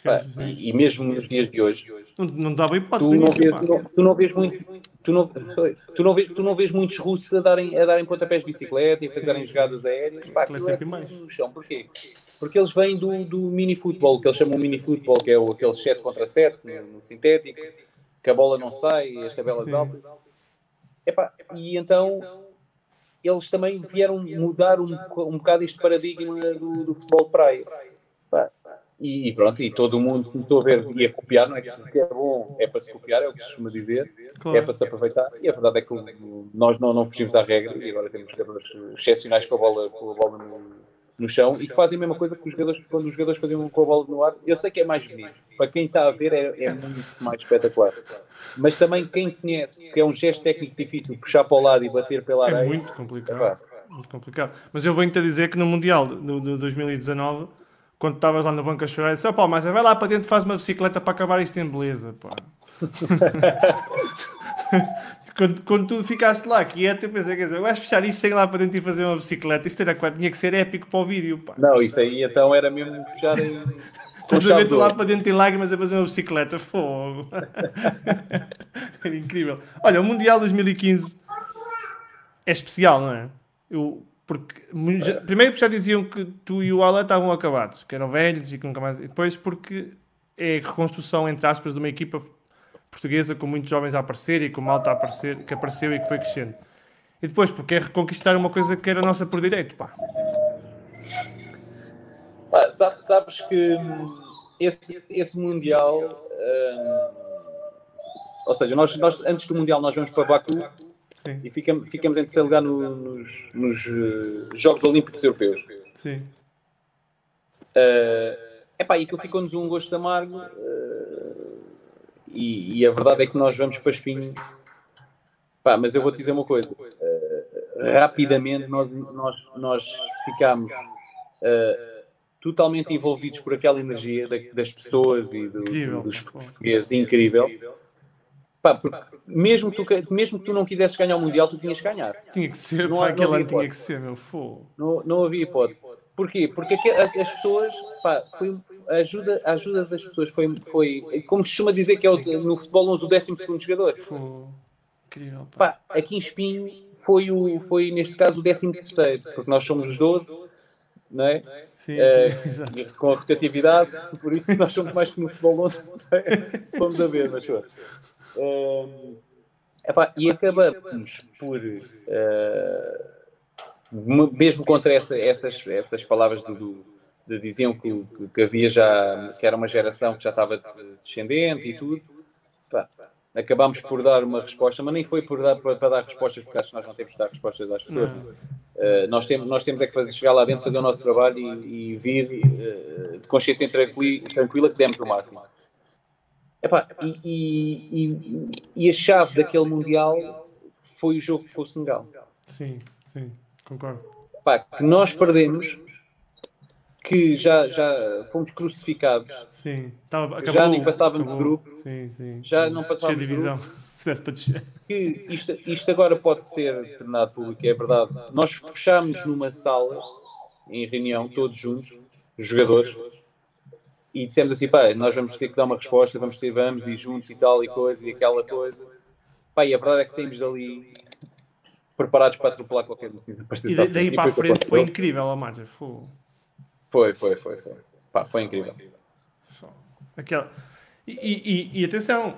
Pá, e, e, mesmo nos dias de hoje, não, não dava hipótese. Tu não, vês, não, tu não vês muito. Tu não, tu, não vês, tu não vês muitos russos a darem, a darem pontapés de bicicleta e a fazerem jogadas aéreas. Pá, aquilo é no chão. Porquê? Porque eles vêm do, do mini-futebol, que eles chamam mini-futebol, que é o, aquele 7 contra 7 no, no, sintético, que a bola não sai, as tabelas altas. Epá, e então eles também vieram mudar um, um bocado este paradigma do, do futebol de praia. E, pronto, e todo mundo começou a ver e a copiar, não é? que é bom é para se copiar, é o que se costuma dizer, claro. é para se aproveitar. E a verdade é que nós não, não fugimos à regra e agora temos jogadores excepcionais com a bola, com a bola no, no chão e que fazem a mesma coisa que os jogadores, quando os jogadores faziam com a bola no ar. Eu sei que é mais bonito, para quem está a ver é, é muito mais espetacular. Mas também quem conhece, que é um gesto técnico difícil, puxar para o lado e bater pela areia. É muito complicado. É muito complicado. Mas eu venho-te a dizer que no Mundial de 2019, quando estavas lá na banca a chorar, disse: pá, mas vai lá para dentro, faz uma bicicleta para acabar isto em beleza, pá. quando, quando tu ficaste lá quieto, eu pensei, quer dizer, vais fechar isto, chega lá para dentro e fazer uma bicicleta. Isto era, tinha que ser épico para o vídeo, pá. Não, isso aí então era mesmo fechar. Estás a ver tu lá para dentro em lágrimas a fazer uma bicicleta, fogo. Era incrível. Olha, o Mundial 2015 é especial, não é? Eu, porque, já, primeiro porque já diziam que tu e o Alan estavam acabados, que eram velhos e que nunca mais. E depois porque é a reconstrução, entre aspas, de uma equipa portuguesa com muitos jovens a aparecer e com malta a aparecer, que apareceu e que foi crescendo. E depois porque é reconquistar uma coisa que era nossa por direito, pá. Ah, sabes, sabes que esse, esse Mundial. Hum, ou seja, nós, nós antes do Mundial nós vamos para Baku Sim. e ficamos, ficamos em terceiro lugar no, nos, nos uh, Jogos Olímpicos Europeus. Sim. Uh, epá, e aquilo ficou-nos um gosto amargo. Uh, e, e, a verdade é que nós vamos para espinho. Pá, mas eu vou te dizer uma coisa. Uh, rapidamente nós, nós, nós ficámos. Uh, totalmente envolvidos por aquela energia das pessoas e do, dos portugueses, incrível. Pá, mesmo, tu, mesmo que tu não quisesses ganhar o Mundial, tu tinhas que ganhar. Tinha que ser, não, pá, aquele ano tinha que ser, meu fogo. Não, não havia hipótese. Porquê? Porque as pessoas, pá, foi, a, ajuda, a ajuda das pessoas foi, foi como se costuma dizer que é o, no futebol o 12 jogador. Incrível, pá. pá. aqui em Espinho foi, o, foi neste caso o 13 porque nós somos os 12 não é? Sim, uh, sim, com a rotatividade, por isso nós somos mais que no futebol 11, se formos a ver, mas uh, epá, e acabamos por, uh, mesmo contra essa, essas, essas palavras do, do diziam que, que, havia já, que era uma geração que já estava descendente e tudo, epá, acabámos por dar uma resposta, mas nem foi por dar, para, para dar respostas, porque acho que nós não temos de dar respostas às pessoas. Uh, nós, temos, nós temos é que fazer, chegar lá dentro, fazer o nosso trabalho e, e vir uh, de consciência tranquila, tranquila que demos o máximo. Epá, e, e, e, e, a chave daquele Mundial foi o jogo com o Senegal. Sim, sim, concordo. Epá, que nós perdemos, que já, já fomos crucificados. Sim, Tava, acabou, já nem passávamos de grupo. Sim, sim. Já não passávamos de divisão. Se desse para descer. Que isto, isto agora pode ser tornado público, é verdade. Nós fechámos numa sala, em reunião, todos juntos, os jogadores, e dissemos assim, pá, nós vamos ter que dar uma resposta, vamos ter, vamos, e juntos e tal, e coisa, e aquela coisa. Pá, e a verdade é que saímos dali preparados para atropelar qualquer coisa. E daí para a frente foi incrível a marcha. Foi, foi, foi, foi. Foi, Pá, foi incrível. Aquela... E, e, e, atenção,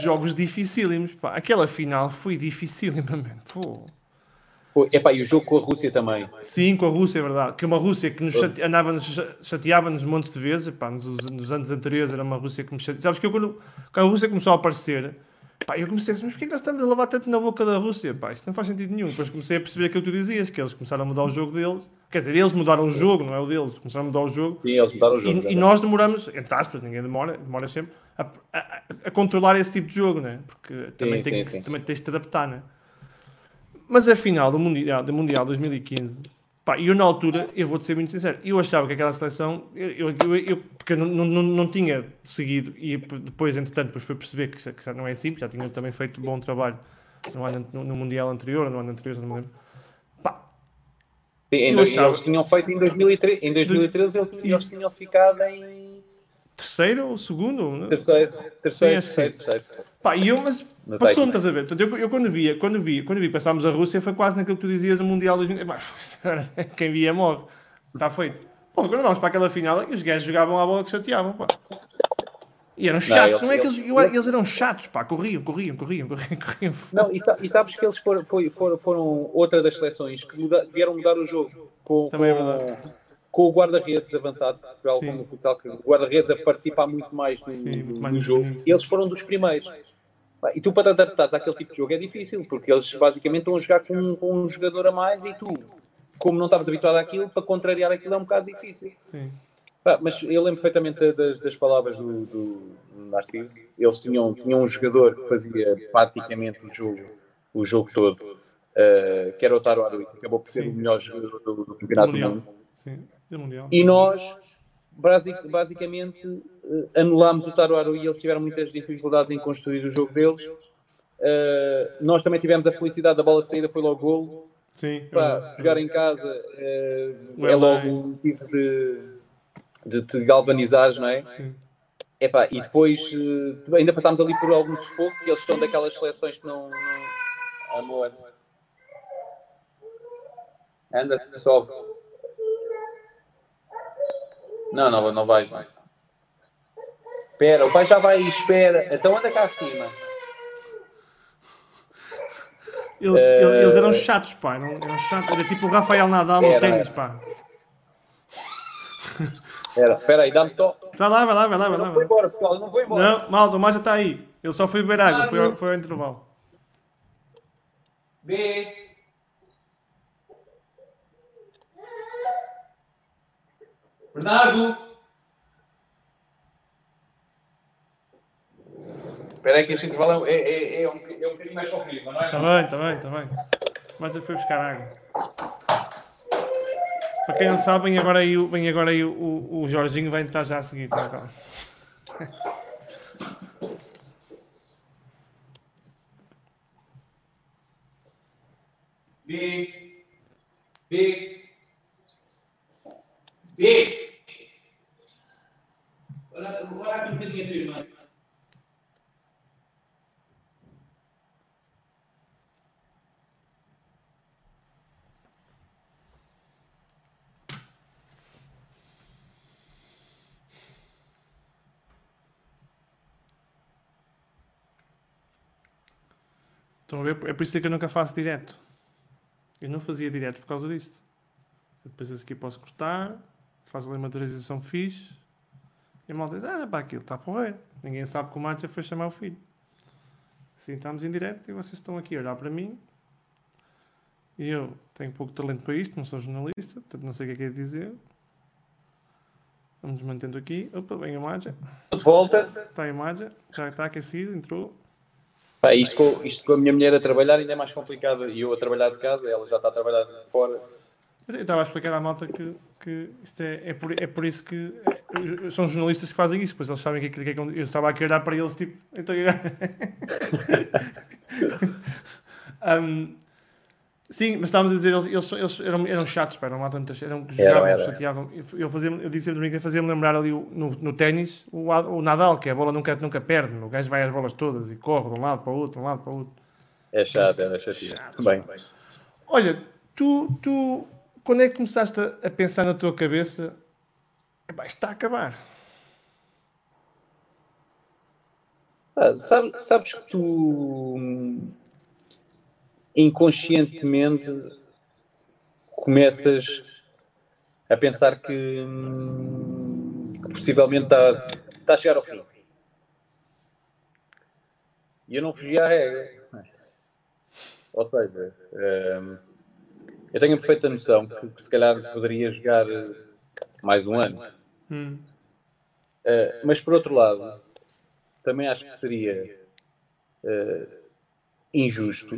jogos dificílimos. Pá. Aquela final foi dificílima, mano. Epá, e o jogo com a Rússia também. Sim, com a Rússia, é verdade. Que é uma Rússia que nos chate... andava-nos, chateava-nos montes de vezes. Epá, nos, nos, anos anteriores era uma Rússia que me chateava. Sabes que eu, quando, quando a Rússia começou a aparecer, pá, eu comecei a dizer, mas porquê que nós estamos a lavar tanto na boca da Rússia? Pá, isto não faz sentido nenhum. Depois comecei a perceber aquilo que tu dizias, que eles começaram a mudar o jogo deles. Quer dizer, eles mudaram o jogo, não é o deles. Começaram a mudar o jogo. Sim, eles mudaram o jogo. E, e nós demoramos, entre aspas, ninguém demora, demora sempre, a, a, a, controlar esse tipo de jogo, né? Porque também, sim, tem sim, que, sim. também tens de te adaptar, né? Mas a final do Mundial, do mundial 2015, pá, eu na altura, eu vou-te ser muito sincero, eu achava que aquela seleção, eu, eu, eu porque eu não, não, não tinha seguido e depois, entretanto, depois fui perceber que, que já não é assim, porque já tinha também feito bom trabalho no, ano, no, no Mundial anterior, no ano anterior, não me lembro. Pá, Sim, em, achava... Eles tinham feito em 2013, em 2013 eles, eles tinham ficado em terceiro ou segundo? Terceiro, terceiro, Sim, terceiro, terceiro. Pá, e eu, mas passou-me, estás a ver? Portanto, eu, eu, quando via, quando vi, quando vi passámos a Rússia, foi quase naquilo que tu dizias no Mundial 2000. Quem via morre. Está feito. Pô, quando vamos para aquela final, os gajos jogavam a bola e chateavam, pá. E eram chatos, não, não é que eles, eles eram chatos, pá, corriam, corriam, corriam, corriam, corriam. Não, e, sabes que eles foram, foram, foram outra das seleções que muda, vieram mudar o jogo. Com, Também com, é verdade com o guarda-redes avançado, Portugal como futsal, que o guarda-redes a participar muito mais no, Sim, muito mais no jogo, eles foram dos primeiros. E tu, para te adaptares àquele tipo de jogo, é difícil, porque eles basicamente estão a jogar com, com um jogador a mais e tu, como não estavas habituado àquilo, para contrariar aquilo é um bocado difícil. Sim. mas eu lembro perfeitamente das, das palavras do, do Narciso. Eles tinham, tinham um jogador que fazia praticamente o jogo, o jogo todo, uh, que era o Taro Arui, que acabou por ser Sim. o melhor jogador do, do Campeonato do Mundo. Sim. E nós, basicamente, eh, anulámos o Taruaru e eles tiveram muitas dificuldades em construir o jogo deles. Uh, nós também tivemos a felicidade da bola de saída, foi logo golo. Sim. Para jogar em casa uh, é logo um motivo de, de te galvanizares, não é? Sim. Epá, e depois uh, ainda passámos ali por algum sufoco, que eles estão daquelas seleções que não. não... Amor. Anda, sobe. Não, não, não vai, vai. Espera, o pai já vai, espera. Então anda cá acima. Eles, uh... eles eram chatos, pá. Não, eram chatos. Era tipo o Rafael Nadal no ténis, pá. Espera, espera aí, dá-me só. Vai lá, vai lá, vai lá. Vai lá, não vou embora, pessoal, não vou embora. Não, malta, o mais já está aí. Ele só foi beber água, foi, foi ao intervalo. B. Bernardo! Espera aí que este intervalo é, é, é, um, é um bocadinho mais comprido, não é? Está bem, está bem, está bem. Mas eu fui buscar água. Para quem não sabe, vem agora aí, vem agora aí o, o, o Jorginho vai entrar já a seguir. Tá? Big. Big. Big. Olha, olha a tua irmã. Estão a ver? É por isso que eu nunca faço direto. Eu não fazia direto por causa disto. Depois esse aqui posso cortar, faz ali uma transição fixe e a malta diz, ah, pá, aquilo está a porrer. Ninguém sabe que o Matcha foi chamar o filho. Sim, estamos em direto e vocês estão aqui a olhar para mim. E eu tenho pouco talento para isto, não sou jornalista, portanto não sei o que é que é dizer. Vamos mantendo aqui. Opa, vem a. De volta. Está a imagem, já está aquecido, entrou. Pá, isto, com, isto com a minha mulher a trabalhar ainda é mais complicado. E eu a trabalhar de casa, ela já está a trabalhar fora. Eu estava a explicar à malta que, que isto é, é, por, é por isso que é, são jornalistas que fazem isso, pois eles sabem que, que, que eu estava aqui a olhar para eles tipo. Então, um, sim, mas estávamos a dizer, eles, eles, eles eram, eram chatos, pá, eram malta muitas, eram que jogavam, era, era. chateavam. Eu, fazia, eu disse sempre que fazia-me lembrar ali no, no ténis o, o Nadal, que a bola nunca, nunca perde, o gajo vai às bolas todas e corre de um lado para o outro, de um lado para o outro. É chato, é chatinho. Bem. Olha, tu, tu quando é que começaste a, pensar na tua cabeça Epá, está a acabar? Ah, sabes, que tu inconscientemente começas a pensar que, que possivelmente está, está a chegar ao fim. E eu não fugi à regra. Ou seja, um, eu tenho a perfeita noção que, que se calhar poderia jogar eh, mais um ano. Hum. Uh, mas por outro lado, também acho que seria uh, injusto,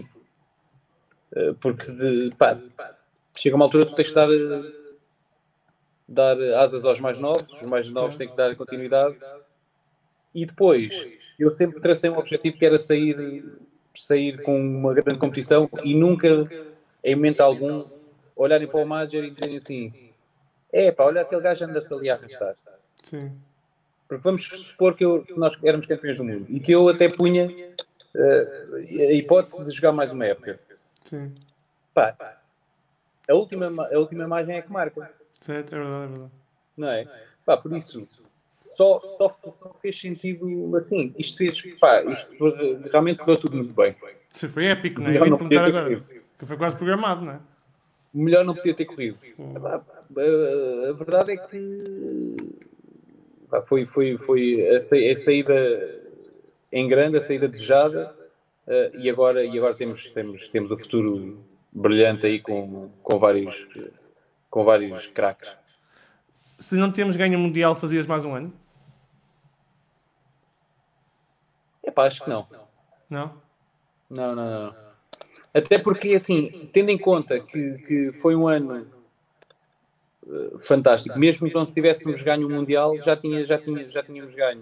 uh, porque de, pá, chega uma altura que tens de dar, dar asas aos mais novos, os mais novos têm que dar continuidade, e depois eu sempre tracei um objetivo que era sair, sair com uma grande competição e nunca em momento algum, olharem para o Major e dizerem assim: é pá, olha aquele gajo anda-se ali a arrastar. Sim. Porque vamos supor que, eu, que, nós éramos campeões do mundo e que eu até punha uh, a hipótese de jogar mais uma época. Sim. Pá, a última, a última imagem é que marca. Certo, é verdade, é verdade. Não é? Pá, por isso, só, só, só fez sentido assim. Isto fez, pá, isto realmente correu tudo muito bem. Sim, foi épico, não é? Eu vim agora. Que foi quase programado, não é? Melhor não podia ter corrido. A, verdade é que foi, foi, foi a, saída em grande, a saída desejada, uh, e agora, e agora temos, temos, temos o futuro brilhante aí com, com vários, com vários craques. Se não temos ganho mundial, fazias mais um ano? É pá, acho que não. Não? Não, não, não. Até porque, assim, tendo em conta que, que foi um ano uh, fantástico, mesmo que não se tivéssemos ganho o Mundial, já, tinha, já, tinha, já tínhamos ganho.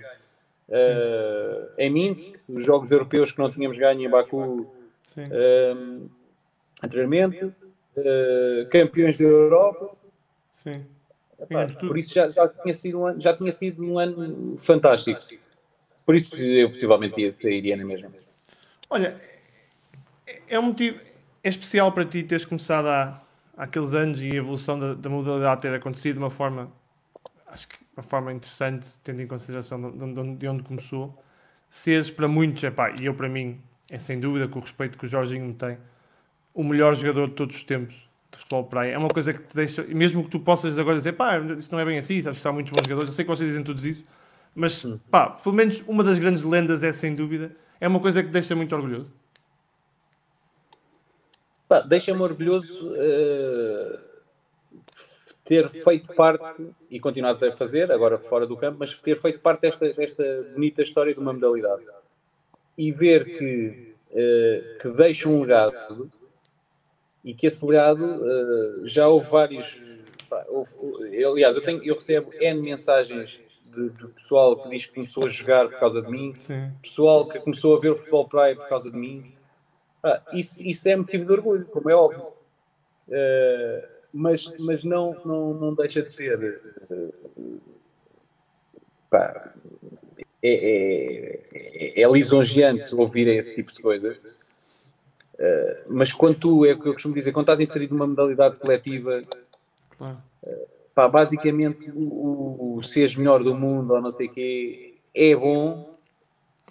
Uh, em Minsk, os Jogos Europeus que não tínhamos ganho em Baku uh, anteriormente, campeões da Europa. Sim. Epá, por isso já, já, tinha sido um ano, já tinha sido um ano fantástico. Por isso eu possivelmente ia sair na mesma. Olha, é um motivo é especial para ti teres começado há, há aqueles anos e a evolução da, da, modalidade ter acontecido de uma forma, acho que uma forma interessante, tendo em consideração de, de, de onde começou. Seres para muitos, epá, e eu para mim, é sem dúvida, com o respeito que o Jorginho me tem, o melhor jogador de todos os tempos de futebol praia. É uma coisa que te deixa, mesmo que tu possas agora dizer, pá, isso não é bem assim, sabes que há muitos bons jogadores, eu sei que vocês dizem todos isso, mas pá, pelo menos uma das grandes lendas é sem dúvida, é uma coisa que te deixa muito orgulhoso. Deixa-me orgulhoso uh, ter feito parte e continuado a fazer, agora fora do campo, mas ter feito parte desta, desta bonita história de uma modalidade e ver que, uh, que deixa um legado e que esse legado uh, já houve vários. Pá, houve, aliás, eu, tenho, eu recebo N mensagens de, de, pessoal que diz que começou a jogar por causa de mim, Sim. pessoal que começou a ver o futebol praia por causa de mim. Ah, isso, isso é motivo de orgulho, como é óbvio. Uh, mas mas não, não, não deixa de ser. Uh, pá, é, é, é, lisonjeante ouvir esse tipo de coisas. Uh, mas quando tu, é o que eu costumo dizer, quando estás inserido numa modalidade coletiva, claro. pá, basicamente o, o seres melhor do mundo ou não sei o quê é bom,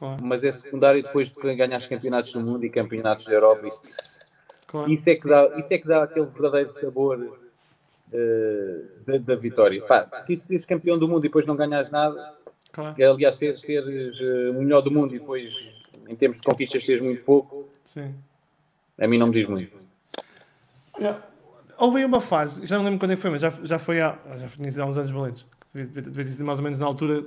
Claro. Mas é secundário depois de ganhar os campeonatos do mundo e campeonatos da Europa. Isso, claro. isso, é, que dá, isso é que dá aquele verdadeiro sabor uh, da, da, vitória. Pá, porque se seres campeão do mundo e depois não ganhas nada, claro. aliás, seres, seres uh, o melhor do mundo e depois em termos de conquistas, seja muito pouco, Sim. a mim não me diz muito. Houve aí uma fase, já não lembro quando é que foi, mas já, já foi há, já foi há uns anos valentes. Devia ter sido mais ou menos na altura,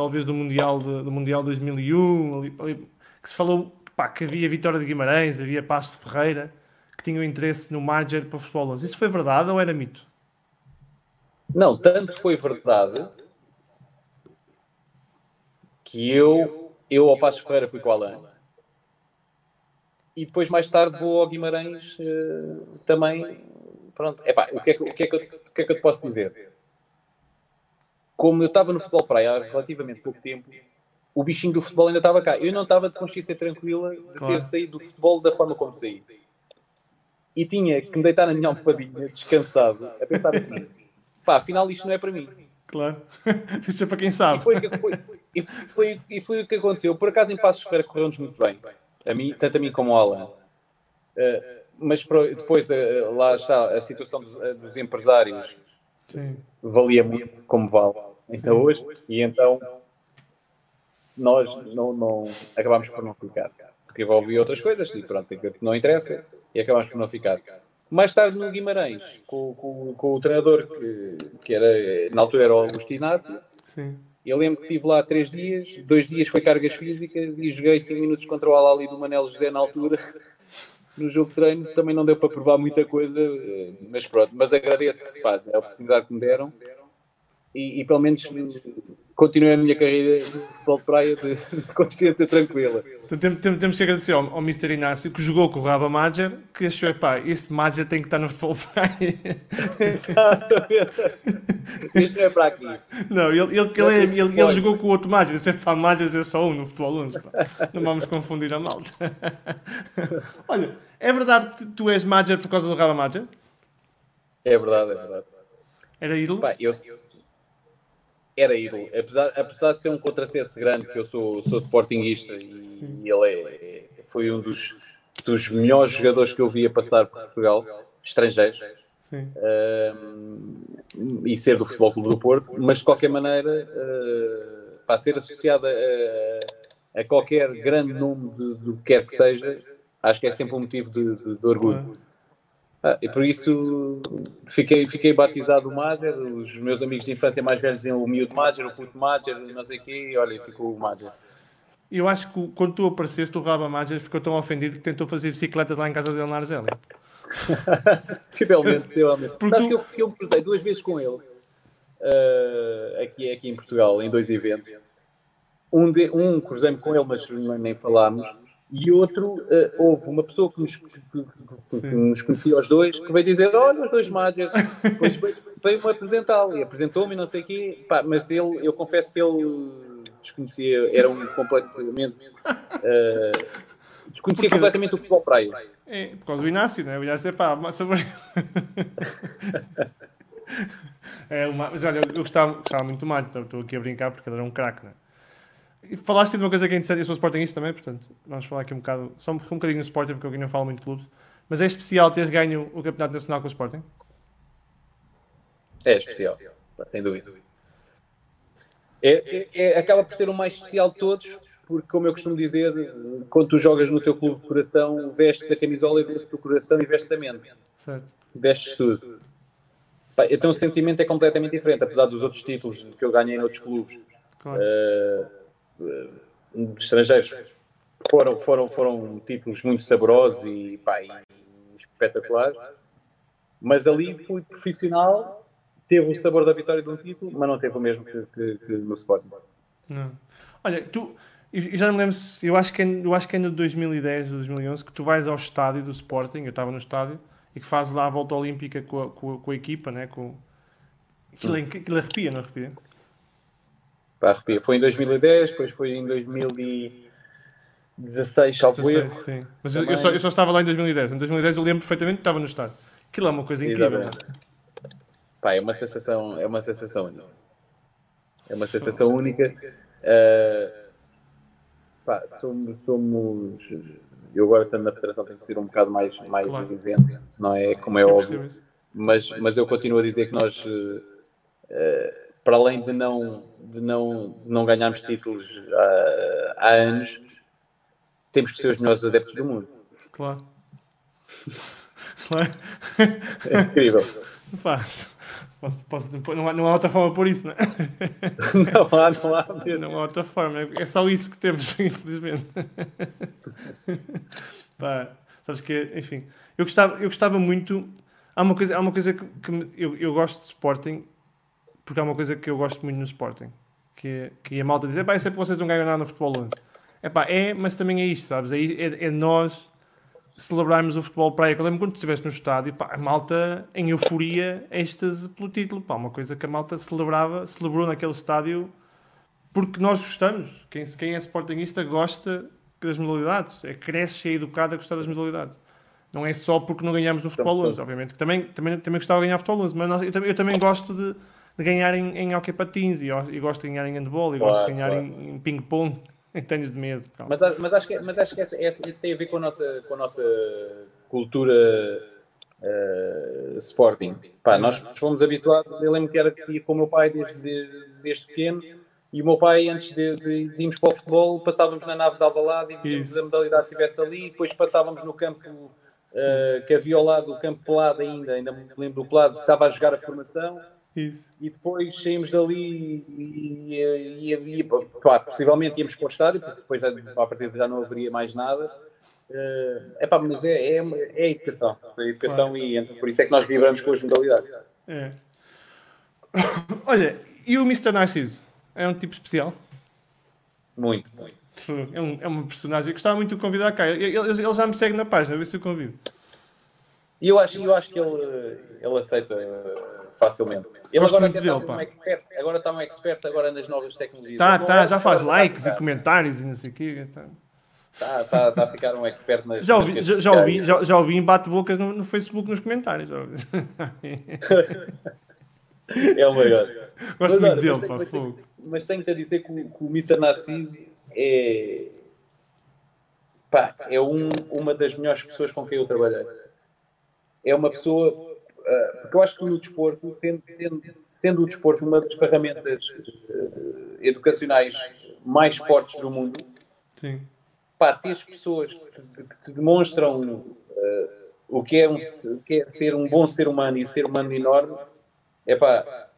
talvez do Mundial, de, do mundial 2001, ali, ali, que se falou pá, que havia Vitória de Guimarães, havia Passo de Ferreira, que tinham interesse no Major para o futebol 11. Isso foi verdade ou era mito? Não, tanto foi verdade que eu, eu ao Passo Ferreira fui com o Alain. E depois, mais tarde, vou ao Guimarães uh, também. Pronto. Epá, o, que é que, o, que é que o que é que eu te posso dizer? Como eu estava no futebol praia há relativamente pouco tempo, o bichinho do futebol ainda estava cá. Eu não estava de consciência tranquila de claro. ter saído do futebol da forma como saí. E tinha que me deitar na minha almofadinha, descansado, a pensar assim: pá, afinal isto não é para mim. Claro, isto é para quem sabe. E foi, foi, e foi, e foi o que aconteceu. Por acaso, em Passos Ferreira correu-nos muito bem. A mim, tanto a mim como ao Alan. Uh, mas depois, uh, lá está, a situação dos, uh, dos empresários Sim. valia muito, como vale ainda Sim. hoje, e então nós não, não, acabámos por não ficar. Porque envolvia outras coisas, e pronto, não interessa, e acabámos por não ficar. Mais tarde no Guimarães, com, com, com o treinador que, que era, na altura era o Augusto Inácio, Sim. Eu lembro que estive lá três dias, dois dias foi cargas físicas e joguei 5 minutos contra o Alali do Manel José na altura. No jogo de treino também não deu para provar muita coisa, eh, mas pronto. Mas agradeço pá, a oportunidade que me deram e, e pelo menos continuei a minha carreira de futebol de praia de, de consciência tranquila. Então, temos, temos que agradecer ao, ao Mr. Inácio que jogou com o Raba Major, que achou, pá, este Major tem que estar no futebol de praia. Exatamente. Isto não é para aqui. Não, ele, ele, ele, ele, ele jogou com o outro Major, disse, pá, Major é só um no futebol 11, pá. Não vamos confundir a malta. Olha, é verdade que tu és Major por causa do Raba Major? É verdade, é verdade. Era ídolo? Pá, eu, era ídolo. Apesar, apesar de ser um contrassenso grande, que eu sou, sou sportinguista e, e ele é, é, foi um dos, dos melhores jogadores que eu via passar por Portugal, estrangeiros. E ser do Futebol Clube do Porto, mas de qualquer maneira, uh, para ser associado a, a, qualquer grande nome do que quer que seja, acho que é sempre um motivo de, de, de orgulho. Ah, e por isso fiquei, fiquei batizado o Mager, os meus amigos de infância mais velhos diziam o miúdo Mager, o puto Mager, não sei o quê, e olha, ficou o Mager. Eu acho que quando tu apareceste, o Raba Mager ficou tão ofendido que tentou fazer bicicletas lá em casa dele na Argélia. possivelmente, possivelmente. Porque tu... que eu, que eu cruzei duas vezes com ele uh, aqui, aqui em Portugal, em dois eventos. Um, de, um cruzei-me com ele, mas nem falámos e outro, uh, houve uma pessoa que nos, que, que, que nos conhecia os dois, que veio dizer, olha os dois depois veio-me apresentá-lo, e apresentou-me não sei o quê, Pá, mas ele, eu confesso que ele desconhecia, era um completamente, uh, desconhecia Porque... completamente o futebol praia. É, por causa do Inácio, né? O Inácio é pá, massa é, uma... Mas olha, eu gostava, gostava muito do Mário, estou aqui a brincar porque ele era um craque, né? E falaste de uma coisa que é interessante, eu sou Sportingista também, portanto, vamos falar aqui um bocado, só um, bocadinho do Sporting, porque eu aqui não falo muito de clubes, mas é especial teres ganho o Campeonato Nacional com o Sporting? É especial, sem dúvida. É, é, é, acaba por ser o mais especial de todos, porque, como eu costumo dizer, quando tu jogas no teu clube de coração, vestes a camisola e vestes o coração e vestes a mente. Certo. Vestes tudo. Então o sentimento é completamente diferente, apesar dos outros títulos que eu ganhei em outros clubes. Claro. Uh, estrangeiros foram, foram, foram títulos muito saborosos e, pá, e espetaculares. Mas ali fui profissional, teve o sabor da vitória de um título, mas não teve o mesmo que, que, que no Sporting. Não. Olha, tu, eu já me lembro, eu acho que, eu acho que é no 2010 ou 2011 que tu vais ao estádio do Sporting, eu estava no estádio, e que fazes lá a volta olímpica com a, com a, com a equipa, né? com... aquilo, hum. aquilo arrepia, não arrepia? Pá, arrepia. Foi em 2010, depois foi em 2016, salvo erro. Sim. Mas eu, eu, só, eu, só, estava lá em 2010. Em 2010 eu lembro perfeitamente que estava no estádio. Aquilo é uma coisa incrível. Pá, é uma sensação, é uma sensação única. É uma sensação única. Uh, pá, somos, somos, eu agora estando na federação tenho que ser um bocado mais, mais claro. não é? Como é óbvio. Mas, mas eu continuo a dizer que nós, uh, para além de não, de não, de não ganharmos títulos há, há anos, temos que ser os melhores adeptos do mundo. Claro. claro. É incrível. Pá, posso, posso, não, há, não há outra forma por isso, não é? não há, não há mesmo. Não há outra forma. É só isso que temos, infelizmente. Pá, sabes que, enfim, eu gostava, eu gostava muito. Há uma coisa, há uma coisa que, que eu, eu gosto de Sporting, porque há uma coisa que eu gosto muito no Sporting, que, que a malta diz: é é sempre vocês não ganham nada no futebol 11. É pá, é, mas também é isto, sabes? É, é, é nós celebrarmos o futebol praia. Eu lembro quando estiveste no estádio, pá, a malta em euforia, êxtase pelo título, pá, uma coisa que a malta celebrava, celebrou naquele estádio porque nós gostamos. Quem, quem é sportingista gosta das modalidades, é cresce e é educado a gostar das modalidades. Não é só porque não ganhamos no futebol 11, obviamente. Também, também, também gostava de ganhar futebol 11, mas nós, eu, também, eu também gosto de, de ganhar em, em hockey patins e, e gosto de ganhar em handball e claro, gosto de ganhar claro. em, em ping-pong em tênis de mesa. Mas, mas, acho que, mas acho que essa, essa, isso tem a ver com a nossa, com a nossa cultura uh, sporting. Pá, nós fomos habituados, eu lembro que era que ia com o meu pai desde, desde pequeno e o meu pai, antes de, de, de irmos para o futebol, passávamos na nave de Alvalade e víamos a modalidade que estivesse ali, e depois passávamos no campo uh, que havia ao lado, do campo pelado ainda, ainda me lembro do pelado, que estava a jogar a formação. Isso. E depois saímos dali e, e, e, e pá, possivelmente íamos para o estádio, porque depois a partir já não haveria mais nada. Uh, epá, mas é, é, é a educação, é educação claro. e por isso é que nós vibramos com as modalidades. É. Olha, e o Mr. Narciso? É um tipo especial? Muito, muito. É, um, é uma personagem. Eu gostava muito de convidar cá. Ele, ele, já me segue na página, a ver se eu convido. E eu acho, eu acho que ele, ele aceita facilmente. Ele agora, está dele, um expert, agora está um expert agora nas novas tecnologias. Tá, tá, já faz likes e comentários e não sei o quê. Tá. Tá, tá, tá a ficar um expert nas já ouvi, já, já, ouvi, já, já ouvi em bate-bocas no, no, Facebook nos comentários. é o maior. Gosto muito dele, pá, fogo mas tenho-te a dizer que o, que o Mr. Narciso é, pá, é um, uma das melhores pessoas com quem eu trabalhei. É uma pessoa, porque eu acho que no desporto, tendo, tendo, sendo o desporto uma das ferramentas uh, educacionais mais fortes do mundo, Sim. pá, tens pessoas que, que te demonstram uh, o, que é um, o que é ser um bom ser humano e ser humano enorme, é pá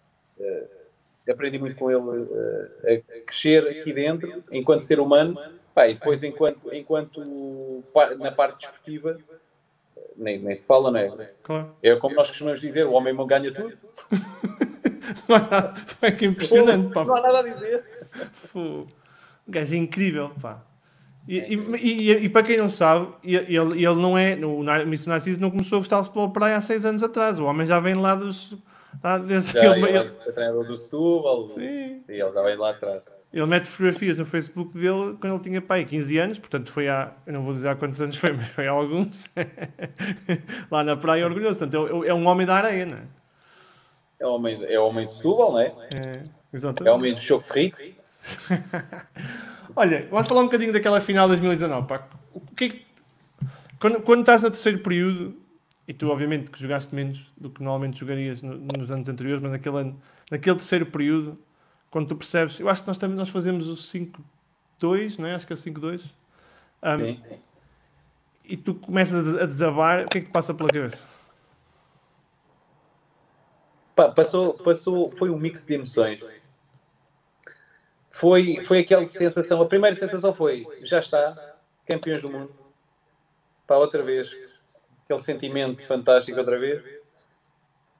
aprendi muito com ele uh, a crescer aqui dentro, enquanto ser humano, pá, e depois enquanto, enquanto na parte desportiva, nem, nem se fala, não é? Claro. É como nós costumamos dizer, o homem não ganha tudo. não há nada, é que impressionante, pá. Não há nada a dizer. O gajo é incrível, pá. E, e, e, e, para quem não sabe, ele, ele não é. O Mr. Narciso não começou a gostar de futebol para aí há seis anos atrás. O homem já vem lá dos Tá, desse, Já, ele, ele, ele, é treinador do Setúbal e ele estava aí lá atrás. Ele mete fotografias no Facebook dele quando ele tinha pai 15 anos, portanto foi há, eu não vou dizer há quantos anos foi, mas foi há alguns, lá na praia orgulhoso. Portanto, é um homem da areia, não é? É o homem, é o homem de Setúbal, não é? É, exatamente. É o homem do choque frito. Olha, vamos falar um bocadinho daquela final de 2019. Pá. O que, é que quando, quando estás no terceiro período, e tu, obviamente, que jogaste menos do que normalmente jogarias no, nos anos anteriores, mas naquele, ano, naquele terceiro período, quando tu percebes, eu acho que nós também nós fazemos o 5-2, não é? Acho que é o 5-2. Um, e tu começas a desabar, o que é que te passa pela cabeça? passou, passou, foi um mix de emoções. Foi, foi aquela sensação, a primeira sensação foi, já está, campeões do mundo. Para outra vez, aquele sentimento fantástico outra vez.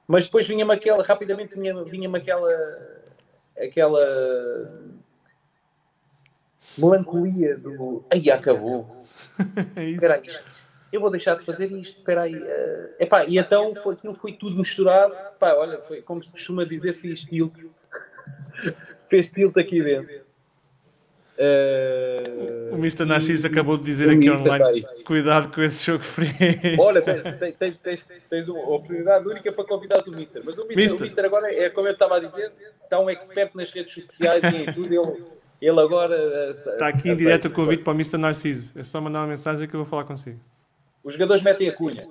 Mas depois vinha-me aquela, rapidamente vinha-me vinha aquela, aquela melancolia do aí acabou. é Espera aí, eu vou deixar de fazer isto, espera aí. Uh, epá, e então foi, aquilo foi tudo misturado. Epá, olha, foi como se costuma dizer, fiz tilt. Fez tilt aqui dentro. Uh, o Mr. Narciso acabou de dizer aqui online: cuidado com esse jogo frio. Olha, tens, tens, tens, tens, uma oportunidade única para convidar o Mr. Mas o Mr. Mister. O Mister agora, é como eu estava a dizer, está um expert nas redes sociais e em tudo. Ele, ele agora. Está aqui em direto o convite para o Mr. Narciso. É só mandar uma mensagem que eu vou falar consigo. Os jogadores metem a cunha.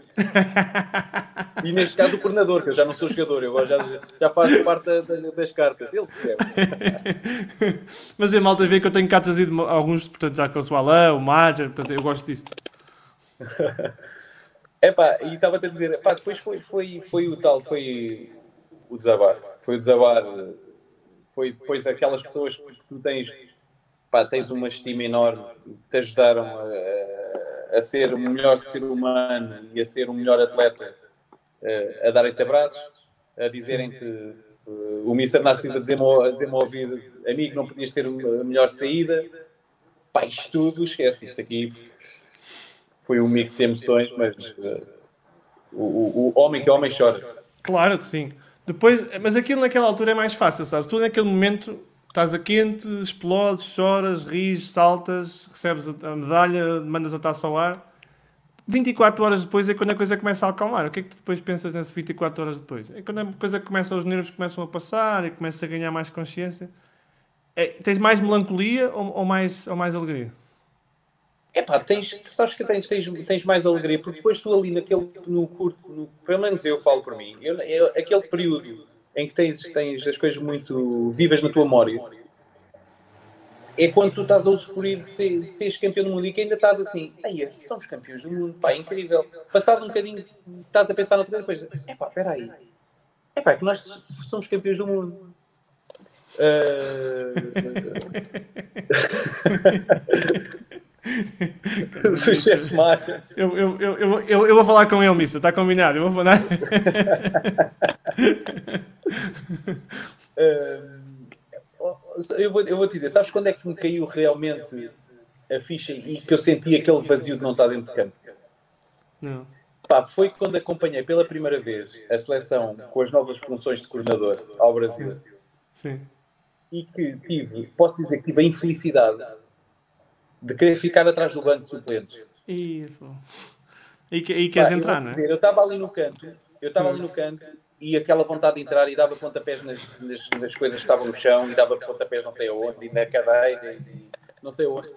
E neste caso o coordenador, que eu já não sou jogador, eu já, já faço parte da, da, das cartas. Ele percebe. Mas a malta vê que eu tenho cá trazido alguns, portanto, já com o Alain, o Major, portanto, eu gosto disto. Epá, e estava-te a dizer, epá, depois foi, foi, foi o tal, foi o desabar. Foi o desabar, foi depois aquelas pessoas que tu tens, pá, tens uma estima enorme, que te ajudaram a, a ser o melhor ser humano e a ser o melhor atleta, a, a darem-te abraços, a dizerem-te, uh, o Mr. Narciso a dizer-me a dizer ouvido, amigo, não podias ter a melhor saída. Pá, isto tudo, esquece, isto aqui foi um mix de emoções, mas uh, o, o, homem que é homem chora. Claro que sim. Depois, mas aquilo naquela altura é mais fácil, sabes? Tu naquele momento estás a quente, explodes, choras, ris, saltas, recebes a medalha, mandas a taça ao ar. 24 horas depois é quando a coisa começa a acalmar. O que é que tu depois pensas nessas 24 horas depois? É quando a coisa começa, os nervos começam a passar e começa a ganhar mais consciência. É, tens mais melancolia ou, ou, mais, ou mais alegria? É pá, tens, sabes que tens, tens, tens mais alegria, porque depois tu ali naquele, no curto, no, pelo menos eu falo por mim, eu, eu, aquele período em que tens, tens as coisas muito vivas na tua memória, é quando tu estás a usufruir de, ser, de seres campeão do mundo e que ainda estás assim, aí somos campeões do mundo, pá, é incrível. Passado um bocadinho, estás a pensar noutra coisa, é pá, espera aí, é pá, que nós somos campeões do mundo. Uh... chefe. Eu, eu, eu, eu, eu vou falar com ele, Missa, está combinado. Eu vou falar. eu, vou, eu vou te dizer, sabes quando é que me caiu realmente a ficha e que eu senti aquele vazio de não estar dentro de campo? Não. Pá, foi quando acompanhei pela primeira vez a seleção com as novas funções de coordenador ao Brasil. Sim. E que tive, posso dizer que tive a infelicidade de querer ficar atrás do banco de suplentes. E, e, e queres Pá, entrar, não é? Dizer, eu estava ali no canto, eu estava ali no canto e aquela vontade de entrar e dava pontapés nas, nas, nas coisas que estavam no chão e dava pontapés não sei aonde, e na cadeira, e não sei aonde.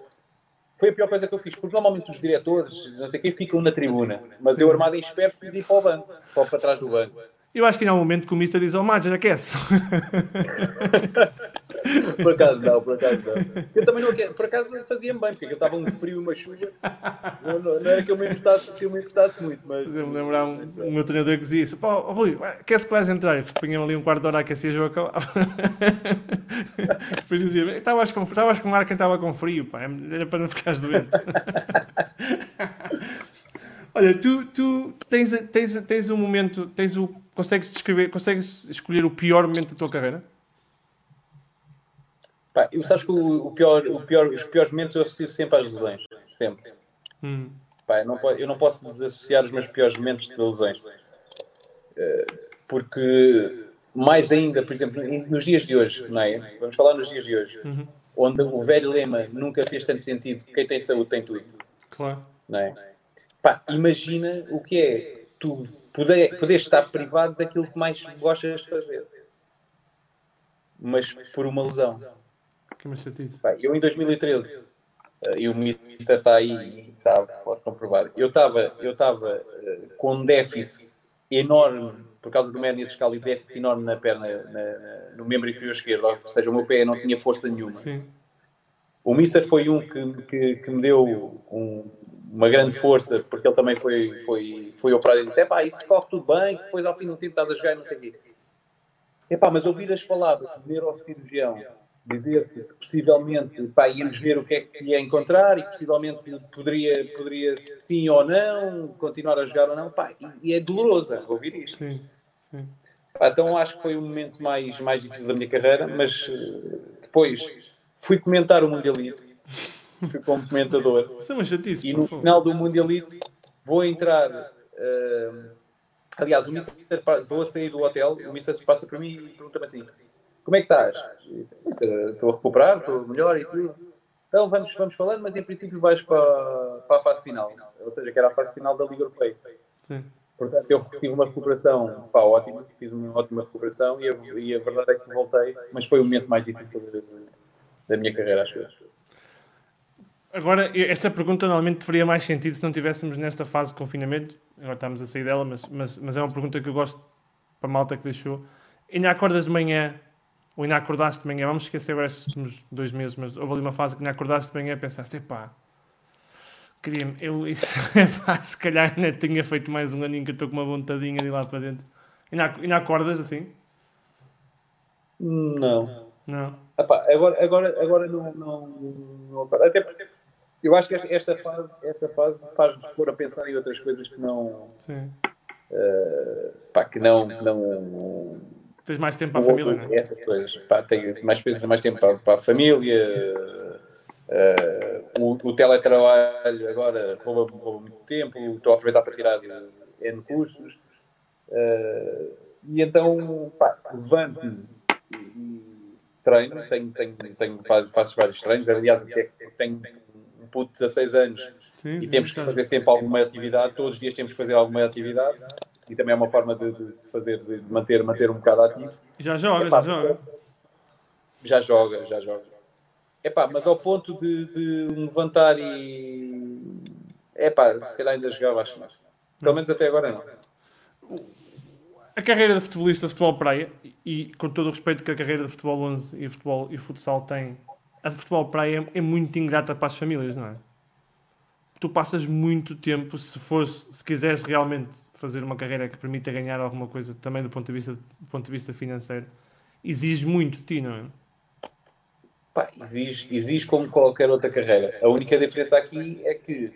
Foi a pior coisa que eu fiz, porque normalmente os diretores, não sei quem, ficam na tribuna, mas eu armado em esperto ir para o banco, para trás do banco. Eu acho que há um momento que o Mister diz: Ó, oh, Madger, aquece. por acaso não, por acaso não. Eu também não por acaso fazia-me bem, porque eu estava um frio, uma chuva. Não, não, não era que eu me importasse, que eu me importasse muito. Mas, mas eu me lembrar um, o meu treinador que dizia isso: pô, Rui, aquece que vais entrar. Punha ali um quarto de hora a aquecer e o jogo Depois dizia: estavas com, estavas com ar quem estava com frio, pá, era para não ficares doente. Olha, tu, tu tens, tens, tens um momento, tens o, consegues descrever, consegues escolher o pior momento da tua carreira? Pá, eu sabes que o, o, pior, o pior, os piores momentos eu associo sempre às lesões. Sempre. Hum. Pá, eu, não, eu não posso desassociar os meus piores momentos de lesões. Eh, porque, mais ainda, por exemplo, nos dias de hoje, não é? Vamos falar nos dias de hoje, uhum. onde o velho lema nunca fez tanto sentido: quem tem saúde tem tudo. Claro. Não é? Pá, imagina o que é tu poder, poder estar privado daquilo que mais gostas de fazer, mas por uma lesão. Que. Pá, eu em 2013, eh, e o Mister está aí e sabe, pode comprovar, eu estava eu estava uh, com um déficit enorme por causa do média discal e déficit enorme na perna, na, na, no membro inferior esquerdo, ou seja, o meu pé não tinha força nenhuma. Sim. O Mister foi um que, que, que me deu um, uma grande força, porque ele também foi, foi, foi operado e disse: é pá, isso corre tudo bem, depois ao fim do tempo estás a jogar e não sei o quê. Epá, mas ouvir as palavras do neurocirurgião dizer que possivelmente pá, íamos ver o que é que ia encontrar e possivelmente poderia, poderia sim ou não continuar a jogar ou não, pá, e, e é doloroso ouvir isto. Sim, sim. Pá, então acho que foi o momento mais, mais difícil da minha carreira, mas eh, depois fui comentar o Mundialito fui como comentador. Isso é uma chatice, e no final do Mundialito vou entrar. Uh, aliás, o Mister, vou a sair do hotel, o Mister passa para mim e pergunta-me assim: Como é que estás? Estou a recuperar, estou melhor e tudo. Então vamos, vamos falando, mas em princípio vais para, para a fase final. Ou seja, que era a fase final da Liga Europeia. Sim. Portanto, eu tive uma recuperação pá, ótima, fiz uma ótima recuperação e a, e a verdade é que voltei, mas foi o momento mais difícil da, da minha carreira, acho eu agora, esta pergunta normalmente faria mais sentido se não estivéssemos nesta fase de confinamento. Agora estamos a sair dela, mas, mas, mas é uma pergunta que eu gosto para a malta que deixou. Ainda acordas de manhã, ou ainda acordaste de manhã, vamos esquecer agora esses últimos dois meses, mas houve ali uma fase que ainda acordaste de manhã e pensaste, epá, queria eu isso, epá, se calhar ainda tinha feito mais um aninho que eu estou com uma vontadinha de ir lá para dentro. Ainda, ainda acordas assim? Não. Não. Epá, agora, agora, agora não, não, não Até porque eu acho que esta, fase, esta fase faz-nos pôr a pensar em outras coisas que não. Sim. Uh, pá, que não, não. Tens mais tempo para a família, não é? Essas coisas. Pá, tenho mais, mais tempo para, para a família. Uh, o, o, teletrabalho agora rouba, rouba, muito tempo. Estou a aproveitar para tirar N cursos. Uh, e então, pá, levanto-me treino, tenho, tenho, tenho, faço, faço vários treinos. Aliás, tenho um puto de 16 anos sim, e temos que fazer sempre alguma atividade. Todos os dias temos que fazer alguma atividade e também é uma forma de, de fazer, de manter, manter um bocado ativo. Já joga, Epá, já joga. Já joga, já joga. Epá, mas ao ponto de, de levantar e. Epá, se calhar ainda jogava, acho mais. Pelo menos até agora não a carreira de futebolista de futebol praia, e com todo o respeito que a carreira de futebol 11 e futebol e futsal tem, a futebol praia é, é muito ingrata para as famílias, não é? Tu passas muito tempo, se fores, se quiseres realmente fazer uma carreira que permita ganhar alguma coisa, também do ponto de vista, do ponto de vista financeiro, exige muito de ti, não é? Pá, exige, exige como qualquer outra carreira. A única diferença aqui é que,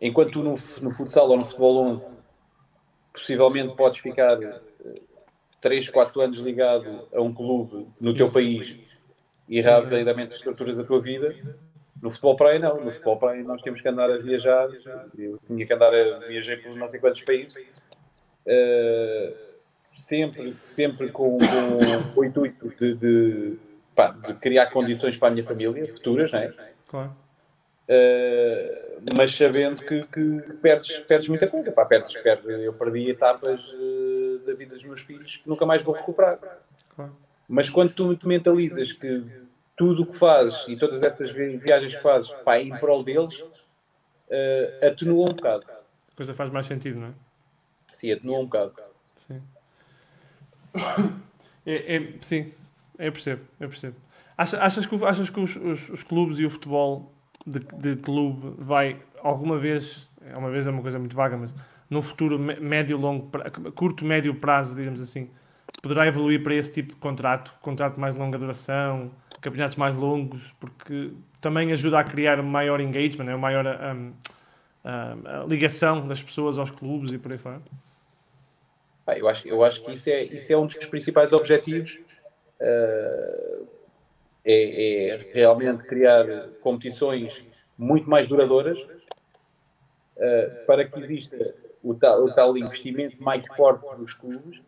enquanto tu no, no futsal ou no futebol 11 possivelmente podes ficar 3, eh, 4 anos ligado a um clube no teu país e rapidamente estruturas a tua vida. No futebol praia, não. No futebol praia, nós temos que andar a viajar. Eu tinha que andar a viajar por não sei quantos países. Uh, sempre, sempre com, com o intuito de, de, pá, de, criar condições para a minha família, futuras, não é? Claro. Uh, mas sabendo que, que, perdes, perdes muita coisa. Pá, perdes, perdes, eu perdi etapas uh, da vida dos meus filhos que nunca mais vou recuperar. Claro. Mas quando tu te mentalizas que tudo o que fazes e todas essas viagens que fazes pá, em prol deles, uh, atenua um bocado. A coisa faz mais sentido, não é? Sim, atenua um bocado. Sim. É, é, sim, eu percebo, eu percebo. Achas, achas que, achas que os, os, os clubes e o futebol de, de clube vai alguma vez, é uma vez é uma coisa muito vaga, mas no futuro médio, longo, curto, médio prazo, digamos assim, poderá evoluir para esse tipo de contrato, contrato de mais longa duração, campeonatos mais longos, porque também ajuda a criar maior engagement, né? maior um, um, ligação das pessoas aos clubes e por aí fora. Eu acho, eu acho que isso é, isso é um dos principais objetivos. Uh, é, é realmente criar competições muito mais duradouras uh, para que exista o tal, o tal, investimento mais forte dos clubes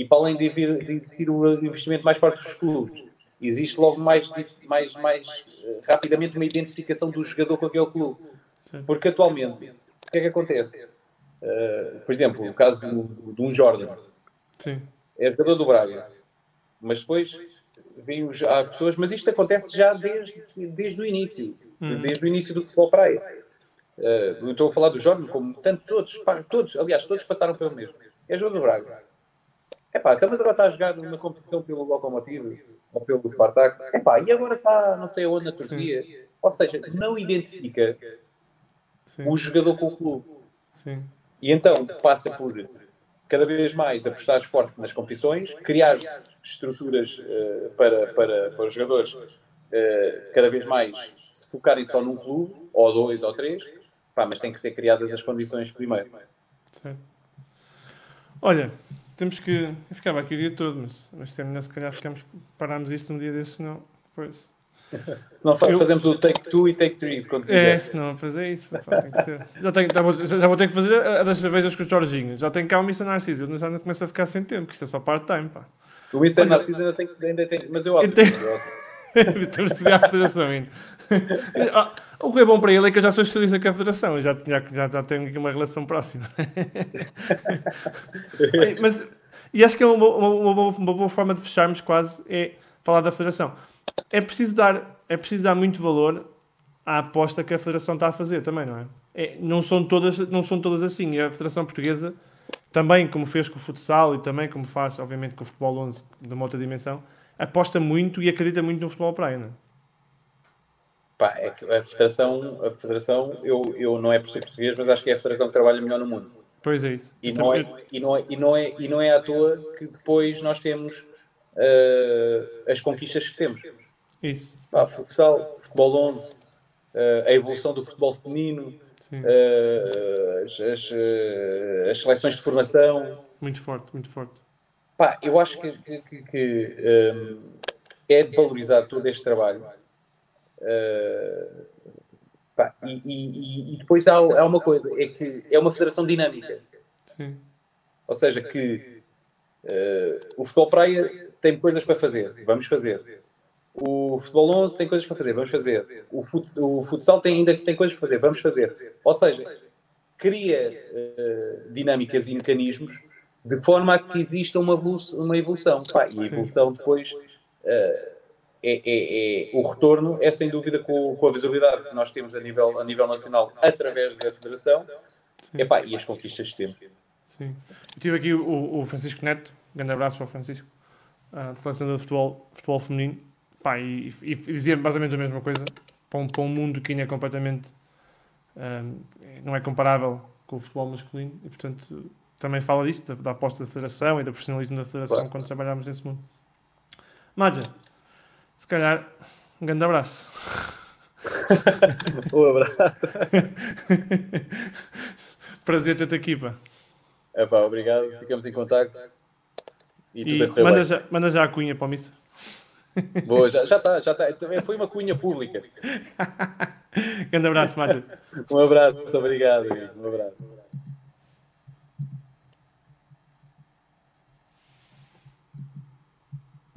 e para além de, vir, de existir o investimento mais forte dos clubes, existe logo mais, mais, mais uh, rapidamente uma identificação do jogador com aquele clube. Porque atualmente, o que é que acontece? Uh, por exemplo, o caso de um Jordan. Sim. É jogador do Braga. Mas depois vêm os, há pessoas, mas isto acontece já desde, desde o início, hum. desde o início do futebol praia. Uh, estou a falar do Jorge, como tantos outros, todos, aliás, todos passaram pelo mesmo. É jogo do Braga. É pá, então, mas agora está a jogar numa competição pelo Lokomotiv ou pelo Spartak. É pá, e agora está não sei aonde na Turquia. Sim. Ou seja, não identifica Sim. o jogador com o clube. Sim. E então passa por cada vez mais apostar forte nas competições, criar estruturas uh, para, para, para os jogadores uh, cada vez mais se focarem só num clube, ou dois ou três, pá, mas tem que ser criadas as condições primeiro. Certo. Olha, temos que. Eu ficava aqui o dia todo, mas, mas se calhar ficamos, parámos isto um dia desses, senão depois. Se não eu... fazemos o take two e take three. É, se não fazer isso, pá, tem que ser. Já, tenho, já, vou, já vou ter que fazer a das cervejas com os Jorginhos. Já tenho cá o Mr. Narciso. Eu já não começo a ficar sem tempo, porque isto é só part-time, pá. O Mr. Narciso ainda tem, ainda tem. Mas eu acho. Temos que pedir à Federação ainda. Ah, o que é bom para ele é que eu já sou especialista com a Federação. Já, já, já, tenho aqui uma relação próxima. mas, e acho que é uma, uma, uma, boa, uma boa forma de fecharmos quase é falar da Federação é preciso dar, é preciso dar muito valor à aposta que a Federação está a fazer também, não é? é não, são todas, não são todas assim. A Federação Portuguesa, também como fez com o futsal e também como faz, obviamente, com o futebol 11 de uma outra dimensão, aposta muito e acredita muito no futebol praia, não é? Pá, é que a Federação, a Federação eu, eu não é por ser português, mas acho que é a Federação que trabalha melhor no mundo. Pois é isso. E, não, é, e, não, é, e, não, é, e não é à toa que depois nós temos uh, as conquistas que temos. Isso. Pá, futsal, futebol 11, uh, a evolução do futebol feminino, uh, as, as, as, seleções de formação. Muito forte, muito forte. Pá, eu acho que, que, que, que um, é de valorizar todo este trabalho. Pá, e, e, e, depois há, há, uma coisa, é que é uma federação dinâmica. Sim. Ou seja, que o futebol praia tem coisas para fazer, vamos fazer o futebol 11 tem coisas para fazer, vamos fazer. O, fut, o futsal tem, ainda tem coisas para fazer, vamos fazer. Ou seja, cria uh, dinâmicas e mecanismos de forma a que exista uma evolução. Uma evolução. Pá, e a evolução depois. Uh, é, é, é, o retorno é sem dúvida com, com, a visibilidade que nós temos a nível, a nível nacional através da Federação Epá, e as conquistas que temos. Sim. Eu tive aqui o, o Francisco Neto, um grande abraço para o Francisco, uh, de selecionador de futebol, futebol feminino. Pá, e, e, dizia basicamente a mesma coisa para um, para um mundo que ainda é completamente um, não é comparável com o futebol masculino e portanto também fala disto, da, da aposta da federação e do profissionalismo da federação claro. quando trabalhamos nesse mundo. Madja, se calhar um grande abraço. um abraço. Prazer ter-te aqui, pá. É pá, obrigado. Ficamos em contato. E, e manda, já, manda já a cunha para o Mister. Boa, já está, já está. Também foi uma cunha pública. Grande abraço, Mário. um abraço, obrigado. Um abraço.